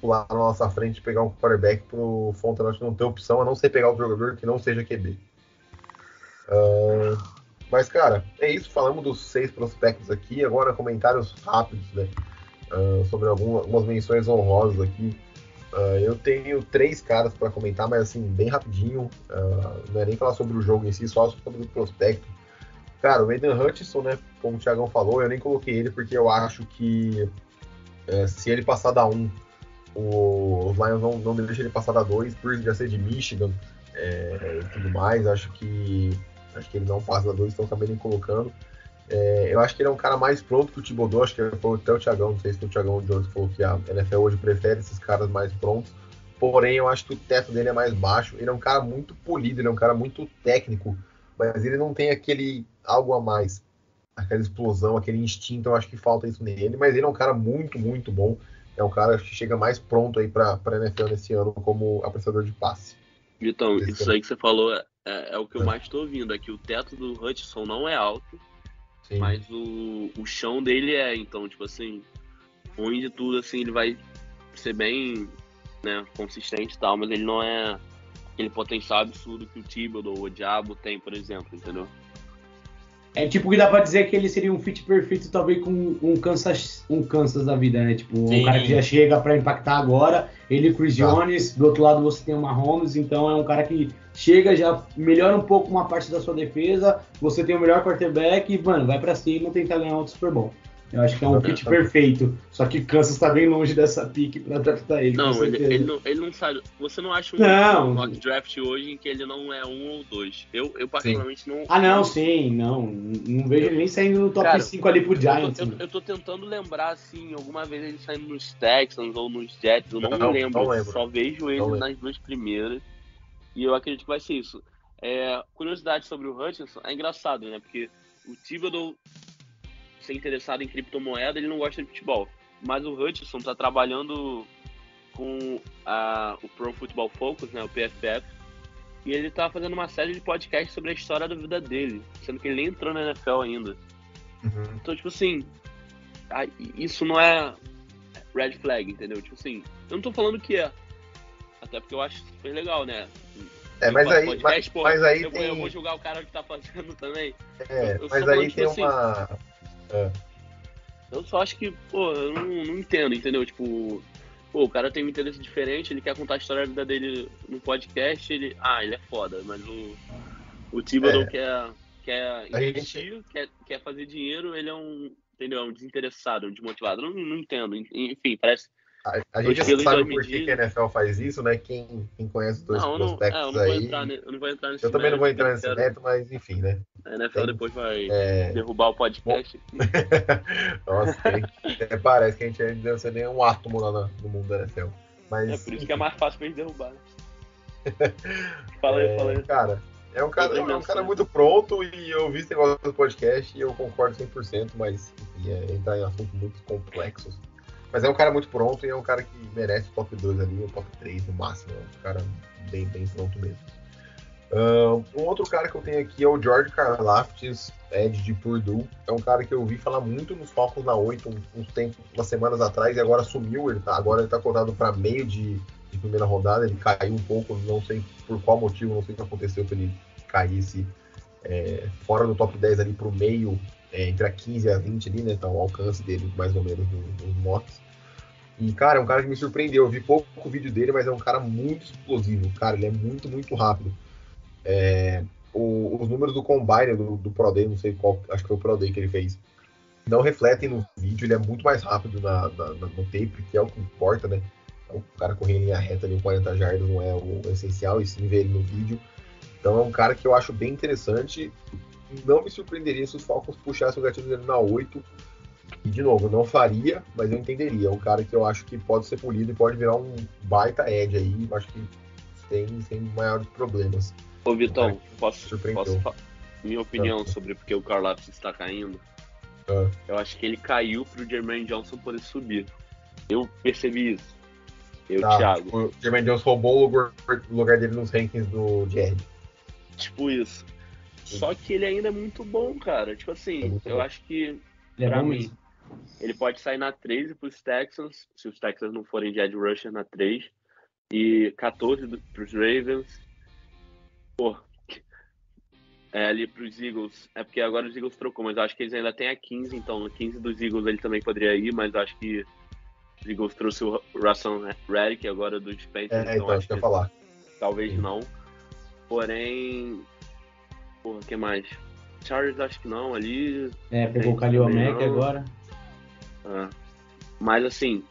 pular na nossa frente e pegar um quarterback pro Fontenot não ter opção, a não ser pegar o jogador que não seja QB. Uh, mas, cara, é isso. Falamos dos seis prospectos aqui. Agora, comentários rápidos, né? Uh, sobre algumas menções honrosas aqui. Uh, eu tenho três caras para comentar, mas assim, bem rapidinho. Uh, não é nem falar sobre o jogo em si, só sobre o prospecto. Cara, o Aiden Hutchinson, né? Como o Thiagão falou, eu nem coloquei ele porque eu acho que uh, se ele passar da 1, o, os Lions não, não deixam ele passar da 2, por já ser de Michigan é, e tudo mais. Acho que acho que ele não passa da 2, então acabei nem colocando. É, eu acho que ele é um cara mais pronto que o Thibodeau, acho que foi até o Thiagão, não sei se o Thiagão Jones falou que a NFL hoje prefere esses caras mais prontos, porém eu acho que o teto dele é mais baixo, ele é um cara muito polido, ele é um cara muito técnico, mas ele não tem aquele algo a mais, aquela explosão, aquele instinto, eu acho que falta isso nele, mas ele é um cara muito, muito bom, é um cara que chega mais pronto aí para a NFL nesse ano como apreciador de passe. Então, isso aí que você falou é, é, o que eu mais estou ouvindo, é que o teto do Hudson não é alto, Sim. Mas o, o chão dele é, então, tipo assim, ruim de tudo, assim, ele vai ser bem né, consistente e tal, mas ele não é aquele potencial absurdo que o Thibodeau ou o Diabo tem, por exemplo, entendeu? É tipo que dá pra dizer que ele seria um fit perfeito, talvez com um Kansas, um Kansas da vida, né? Tipo, Sim. um cara que já chega para impactar agora. Ele e Chris tá. Jones, do outro lado você tem o Mahomes, então é um cara que chega, já melhora um pouco uma parte da sua defesa, você tem o melhor quarterback e, mano, vai para cima tentar ganhar outro Super Bowl. Eu acho que é um kit perfeito. Só que Kansas tá bem longe dessa pique pra draftar ele. Não, ele, ele, não, ele não sabe. Você não acha um não. mock draft hoje em que ele não é um ou dois? Eu, eu particularmente não. Ah, não, sim, não. Não vejo ele nem saindo no top Cara, 5 ali pro Giants. Eu tô, eu, eu tô, tentando lembrar, assim, alguma vez ele saindo nos Texans ou nos Jets. Eu não, não lembro. Não lembro. Só vejo ele não nas lembro. duas primeiras. E eu acredito que vai ser isso. É, curiosidade sobre o Hutchinson é engraçado, né? Porque o Thibodeau ser interessado em criptomoeda, ele não gosta de futebol. Mas o Hutchinson está trabalhando com a, o Pro Football Focus, né, o PFF, e ele está fazendo uma série de podcasts sobre a história da vida dele, sendo que ele nem entrou na NFL ainda. Uhum. Então, tipo assim, isso não é red flag, entendeu? Tipo assim, eu não tô falando que é. Até porque eu acho super legal, né? É, mas aí, podcast, mas, pô, mas aí eu, tem... eu, vou julgar o cara que tá fazendo também. É, eu, eu mas aí tem tipo, uma... Assim, é. Eu só acho que, pô, eu não, não, entendo, entendeu? Tipo, pô, o cara tem um interesse diferente, ele quer contar a história da vida dele no podcast, ele. Ah, ele é foda, mas o. O Thibodeau é. quer, quer investir, gente... quer, quer fazer dinheiro, ele é um. Entendeu? É um desinteressado, um desmotivado. Não, não entendo. Enfim, parece a, a gente sabe por que, que a NFL faz isso, né? Quem, quem conhece os dois não, prospectos não, é, eu aí. Entrar, eu não vou entrar nesse Eu também não vou entrar nesse mérito, mas enfim, né? A NFL tem, depois vai é... derrubar o podcast. Nossa, tem, é, parece que a gente ainda deve ser nem um átomo lá no, mundo da NFL. Mas, é por isso que é mais fácil pra gente derrubar. Né? fala aí, é, fala aí. Cara, é um cara, é um cara muito pronto e eu vi esse negócio do podcast e eu concordo 100%, mas enfim, é entrar em assuntos muito complexos. Mas é um cara muito pronto e é um cara que merece o top 2 ali, o top 3 no máximo. É um cara bem, bem pronto mesmo. Uh, um outro cara que eu tenho aqui é o George Karlaftis, Ed de Purdue. É um cara que eu ouvi falar muito nos Falcons na 8 uns tempos, umas semanas atrás, e agora sumiu. Ele tá, agora ele tá cotado para meio de, de, primeira rodada. Ele caiu um pouco, não sei por qual motivo, não sei o que aconteceu que ele caísse é, fora do top 10 ali pro meio, é, entre a 15 e a 20 ali, né? Então o alcance dele mais ou menos nos mocks. E, cara, é um cara que me surpreendeu. Eu vi pouco vídeo dele, mas é um cara muito explosivo. Cara, ele é muito, muito rápido. É, o, os números do Combine, do, do Pro Day, não sei qual, acho que foi o Pro Day que ele fez, não refletem no vídeo. Ele é muito mais rápido na, na, no tape, que é o que importa, né? Então, o cara correr em linha reta ali, 40 jardas, não é o essencial, e sim ver ele no vídeo. Então, é um cara que eu acho bem interessante. Não me surpreenderia se os Falcons puxassem o gatilho dele na 8 e, de novo, não faria, mas eu entenderia. É um cara que eu acho que pode ser polido e pode virar um baita edge aí. Acho que tem, sem maiores problemas. Ô, Vitão, posso, posso minha opinião ah. sobre porque o Carl está caindo? Ah. Eu acho que ele caiu pro Jermaine Johnson poder subir. Eu percebi isso. Eu, tá, Thiago. O Jermaine Johnson roubou o lugar, o lugar dele nos rankings do Jared. Tipo isso. Só que ele ainda é muito bom, cara. Tipo É assim, muito eu bom. acho que Ele é Pra bom mim. mesmo. ele pode sair na 13 pros Texans, se os Texans não forem de Ed Rusher na 3. E 14 do, pros Ravens. Pô. É, ali pros Eagles. É porque agora os Eagles trocou, mas eu acho que eles ainda têm a 15, então no 15 dos Eagles ele também poderia ir, mas eu acho que os Eagles trouxe o Russell Reddick agora dos Panthers, É, então então, acho que eu falar. talvez Sim. não. Porém. Porra, o que mais? Chargers acho que não, ali. É, pegou o Kalil Mack agora. É. Mas assim,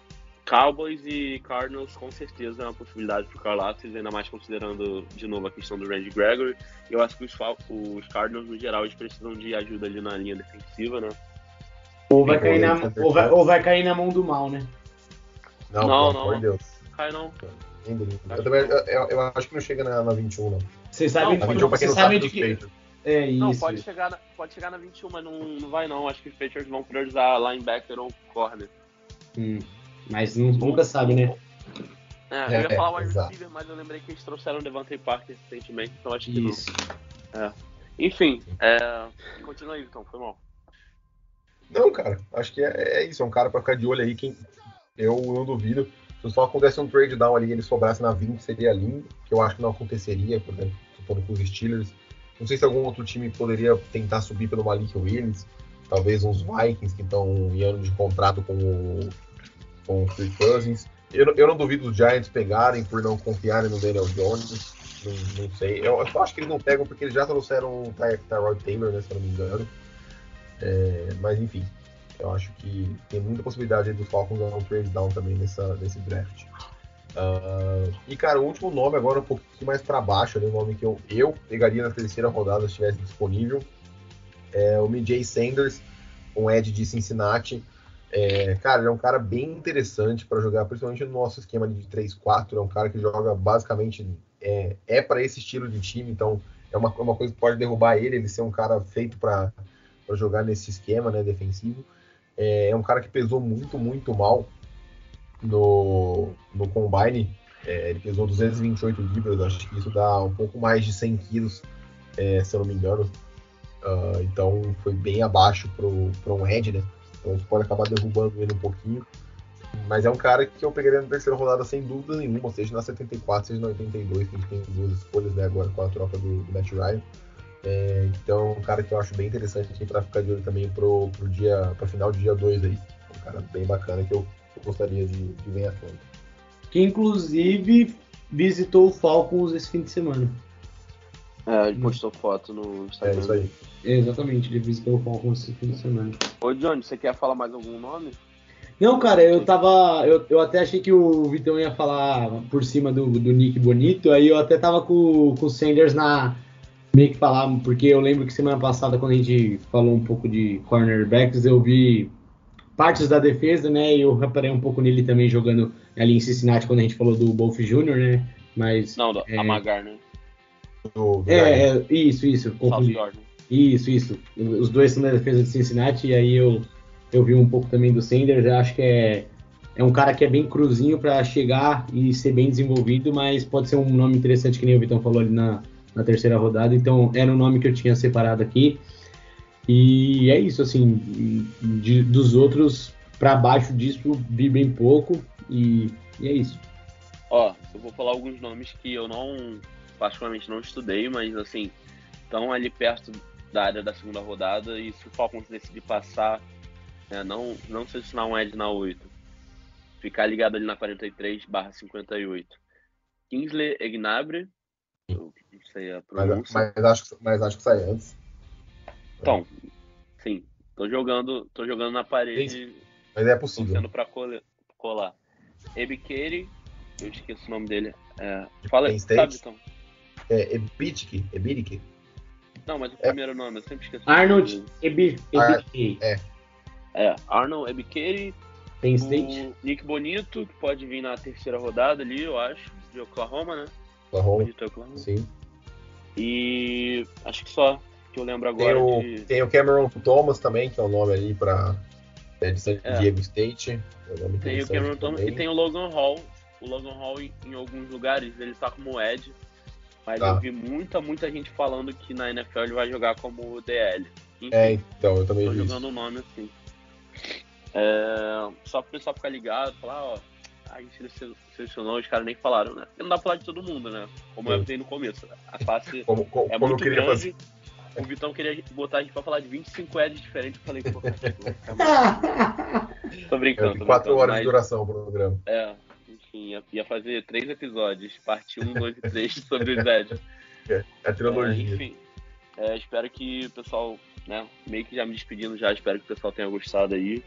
Cowboys e Cardinals com certeza é uma possibilidade pro Carlatos, ainda mais considerando de novo a questão do Randy Gregory. Eu acho que os, os Cardinals, no geral, eles precisam de ajuda ali na linha defensiva, né? Ou vai, cair na, ou, vai, ou vai cair na mão do mal, né? Não, Não, pelo não. amor de Deus. Cai não. Eu, também, eu, eu- acho que não chega na, na 21, não. Vocês sabem, Não, Na pode- 21, pra quem vocês sabem sabe, de que. É isso. Não, pode chegar, na, pode chegar na 21, mas não, não vai não. Acho que os Patriots vão priorizar linebacker ou corner. Hum, mas nu- nunca sabe, né? É, eu É, ia falar o wide receiver, mas eu lembrei que eles trouxeram o Devante Parker recentemente, então acho que não. Isso. Enfim, é... continua aí, então, foi mal. Não, cara, acho que é, é isso. É um cara pra ficar de olho aí. Quem, eu não duvido. Se só acontece um trade down ali e ele sobrasse na 20, seria lindo. Que eu acho que não aconteceria, por exemplo, se for com os Steelers. Não sei se algum outro time poderia tentar subir pelo Malik Willis. Talvez uns Vikings que estão em ano de contrato com o, com o Kirk Cousins. Eu, não- eu não duvido os Giants pegarem por não confiarem no Daniel Jones. Não, não sei. Eu, eu só acho que eles não pegam porque eles já trouxeram o Ty- Tyrod Taylor, né, se eu não me engano. É, mas enfim, eu acho que tem muita possibilidade dos Falcons dar um trade down também nessa, nesse draft. Ah, e cara, o último nome agora um pouquinho mais para baixo, ali, um nome que eu, eu pegaria na terceira rodada se estivesse disponível, é o MJ Sanders, um Ed de Cincinnati. É, cara, ele é um cara bem interessante para jogar, principalmente no nosso esquema de 3-4. É um cara que joga basicamente é, é para esse estilo de time, então é uma, uma coisa que pode derrubar ele, ele ser um cara feito para jogar nesse esquema né, defensivo. É, é um cara que pesou muito, muito mal no, no Combine. É, ele pesou 228 libras, acho que isso dá um pouco mais de 100 quilos, é, se eu não me engano. Ah, então foi bem abaixo para um Ed, né? Então isso pode acabar derrubando ele um pouquinho. Mas é um cara que eu pegaria na terceira rodada sem dúvida nenhuma, seja na 74, seja na 82, que a gente tem duas escolhas né, agora com a troca do, do Matt Ryan. É, então, um cara que eu acho bem interessante aqui para ficar de olho também pro, pro dia, final de dia 2 aí. Um cara bem bacana que eu gostaria de, de ver à frente. Que inclusive visitou o Falcons esse fim de semana. É, ele postou foto no É Instagram. isso aí. Exatamente, ele visitou o Falcons esse fim de semana. Ô, Johnny, você quer falar mais algum nome? Não, cara, eu tava. Eu, eu até achei que o Vitão ia falar por cima do, do Nick Bonito, aí eu até tava com, com o Sanders na. Meio que falar, porque eu lembro que semana passada, quando a gente falou um pouco de cornerbacks, eu vi partes da defesa, né? E eu reparei um pouco nele também jogando ali em Cincinnati quando a gente falou do Bolf Jr., né? Mas. Não, do, É. a Magar, né? É, é, isso, isso. Confundi. Jordan. Isso, isso. Os dois são da defesa de Cincinnati, e aí eu, eu vi um pouco também do Sanders. Eu acho que é, é um cara que é bem cruzinho para chegar e ser bem desenvolvido, mas pode ser um nome interessante, que nem o Vitão falou ali na, na terceira rodada. Então, era um nome que eu tinha separado aqui. E é isso, assim, de- dos outros para baixo disso, vi bem pouco, e, e é isso. Ó, eu vou falar alguns nomes que eu não, particularmente não estudei, mas assim, estão ali perto da área da segunda rodada e se o Falcons decidir passar, né, não, não selecionar um Ed na 8, ficar ligado ali na 43 barra 58. Kingsley Egnabre, eu não sei a Mas, pronúncia. mas, acho, que- mas acho que sai antes. Então, sim, tô jogando, tô jogando na parede, Mas é possível. torcendo pra cole- colar. Ebikeri, eu esqueço o nome dele. É, fala, Penn sabe, então? É Ebitic, Ebitic. Não, mas o É. primeiro nome, eu sempre esqueço. Arnold. Ebi, Ar- Ebi, É, Arnold Ebikeri, Penn State. Nick Bonito, que pode vir na terceira rodada ali, eu acho, de Oklahoma, né? Oklahoma. Bonito é Oklahoma. Sim. E acho que só que eu lembro Tem agora o, de. tem o Cameron Thomas também, que é o nome ali para é, de San É. Diego State. É um nome Tem o Cameron Thomas e tem o Logan Hall. O Logan Hall, em, em alguns lugares, ele tá como Ed. Mas Tá. eu vi muita, muita gente falando que na NFL ele vai jogar como DL. Enfim, É, então, eu também tô vi jogando o nome assim. É, só pro pessoal ficar ligado, falar, ó, a gente sele- selecionou, os caras nem falaram, né? Porque não dá pra falar de todo mundo, né? Como eu Sim. avisei no começo. A classe Como, como, é eu muito grande. fazer. O Vitão queria botar a gente pra falar de 25 Eds diferentes. Eu falei, pô, mais- tô brincando, tô É, quatro brincando, horas mas, de duração o programa. É, enfim, ia, ia fazer três episódios, parte 1, 2 e 3 sobre os Eds. É a trilogia. É, enfim, é, espero que o pessoal, né, meio que já me despedindo já, espero que o pessoal tenha gostado aí.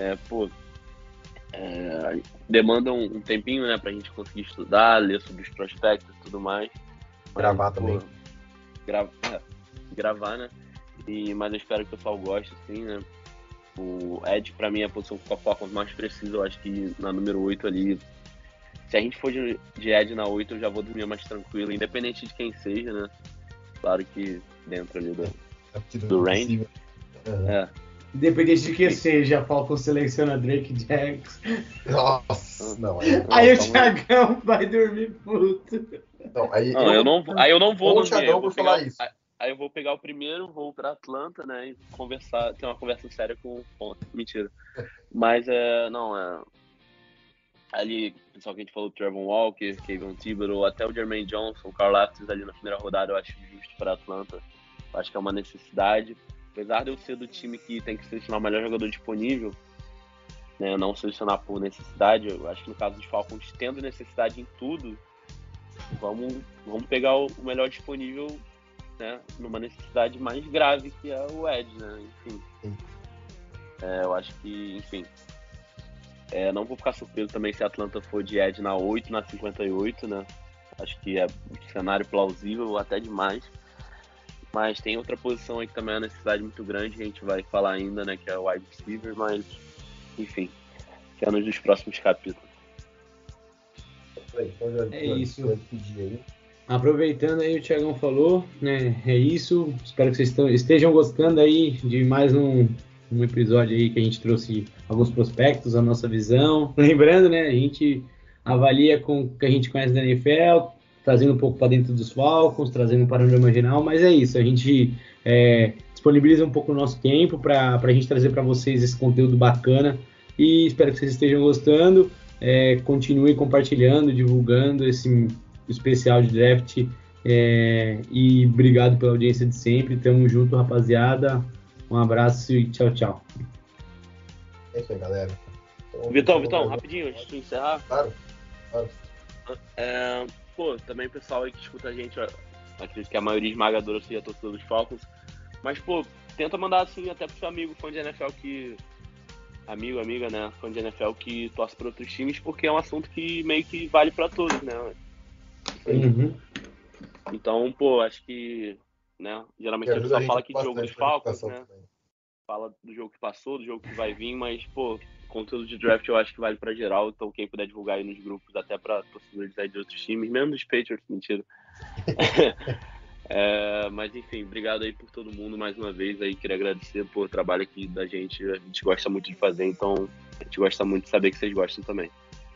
É, pô, é, demanda um, um tempinho, né, pra gente conseguir estudar, ler sobre os prospectos e tudo mais. Mas, Gravar pô, também. gra- é, gravar, né, e, mas eu espero que o pessoal goste, assim, né. O Ed, pra mim, é a posição que o Falcons mais precisa, eu acho que na número 8 ali, se a gente for de, de Ed na 8, eu já vou dormir mais tranquilo, independente de quem seja, né? Claro que dentro ali do. Partir do range. possível. Aham. É. Independente de que seja, Falcon seleciona Drake Jackson. Nossa, não. Aí, Aí o vamos- Thiagão vai dormir puto. não, aí, Não, eu não, vou- aí eu não vou Ou o dormir, Thiagão eu vou falar isso. Aí, aí eu vou pegar o primeiro voo pra Atlanta, né? E conversar, ter uma conversa séria com o Ponto. Mentira. Mas é. Não, é. Ali, pessoal que a gente falou, Trevor Walker, Kevin Thibodeau, até o Jermaine Johnson, o Carl Aftis ali na primeira rodada, eu acho justo para Atlanta. Eu acho que é uma necessidade. Apesar de eu ser do time que tem que selecionar o melhor jogador disponível, né, não selecionar por necessidade, eu acho que no caso dos Falcons, tendo necessidade em tudo, vamos, vamos pegar o melhor disponível né, numa necessidade mais grave que é o Ed, né? Enfim. É, eu acho que, enfim. É, não vou ficar surpreso também se a Atlanta for de Ed na 8, na 58, né? Acho que é um cenário plausível, até demais. Mas tem outra posição aí que também é uma necessidade muito grande, a gente vai falar ainda, né? Que é o wide receiver, mas, enfim, cenas dos próximos capítulos. É isso. já despedir aí. Aproveitando aí o Thiagão falou, né? É isso. Espero que vocês estejam gostando aí de mais um, um episódio aí que a gente trouxe alguns prospectos, a nossa visão. Lembrando, né? A gente avalia com o que a gente conhece da NFL, trazendo um pouco para dentro dos Falcons, trazendo um panorama geral, mas é isso. A gente é, disponibiliza um pouco o nosso tempo para a gente trazer para vocês esse conteúdo bacana e espero que vocês estejam gostando. É, continue compartilhando, divulgando esse especial de draft. é, e obrigado pela audiência de sempre. Tamo junto, rapaziada. Um abraço e tchau, tchau. É isso aí, galera. Então, Vitão, Vitão, rapidinho, antes de encerrar, Claro. claro. É, pô, também o pessoal aí que escuta a gente, ó, acredito que a maioria esmagadora seja a torcida dos Falcons. Mas, pô, tenta mandar assim até pro seu amigo fã de NFL que. Amigo, amiga, né? Fã de NFL que torce para outros times, porque é um assunto que meio que vale pra todos, né? Uhum. Então, pô, acho que. Né? Geralmente a gente fala aqui de jogo dos Falcons, né? também. Fala do jogo que passou, do jogo que vai vir, mas, pô, conteúdo de draft eu acho que vale pra geral, então quem puder divulgar aí nos grupos, até pra torcedores aí de outros times, mesmo dos Patriots, mentira. É, mas enfim, obrigado aí por todo mundo mais uma vez aí, queria agradecer por trabalho aqui da gente, a gente gosta muito de fazer, então a gente gosta muito de saber que vocês gostam também.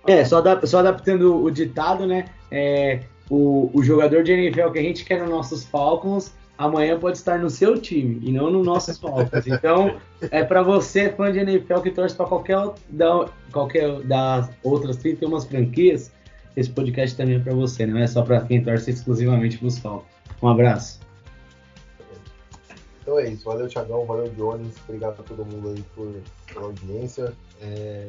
É, só, adap- só adaptando o ditado, né? É, o, o jogador de NFL que a gente quer nos nossos Falcons, amanhã pode estar no seu time e não nos nossos Falcons. Então, é para você, fã de NFL, que torce para qualquer, da, qualquer das outras 31 franquias, esse podcast também é para você, não é só para quem torce exclusivamente para os Falcons. Um abraço. Então é isso. Valeu, Thiagão. Valeu, Jones. Obrigado a todo mundo aí por, pela audiência. É...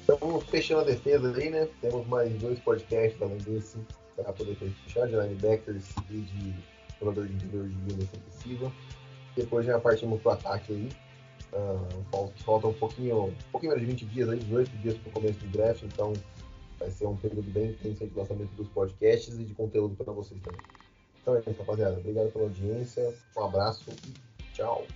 Estamos fechando a defesa aí, né? Temos mais dois podcasts além desse para poder fechar de linebackers e de jogador de interior de linha defensiva. Depois já partimos para o ataque aí. Ah, falta, um pouquinho, um pouquinho mais de 20 dias aí, 18 dias para o começo do draft, então vai ser um período bem intenso de lançamento dos podcasts e de conteúdo para vocês também. Então é isso, rapaziada. Obrigado pela audiência. Um abraço e tchau.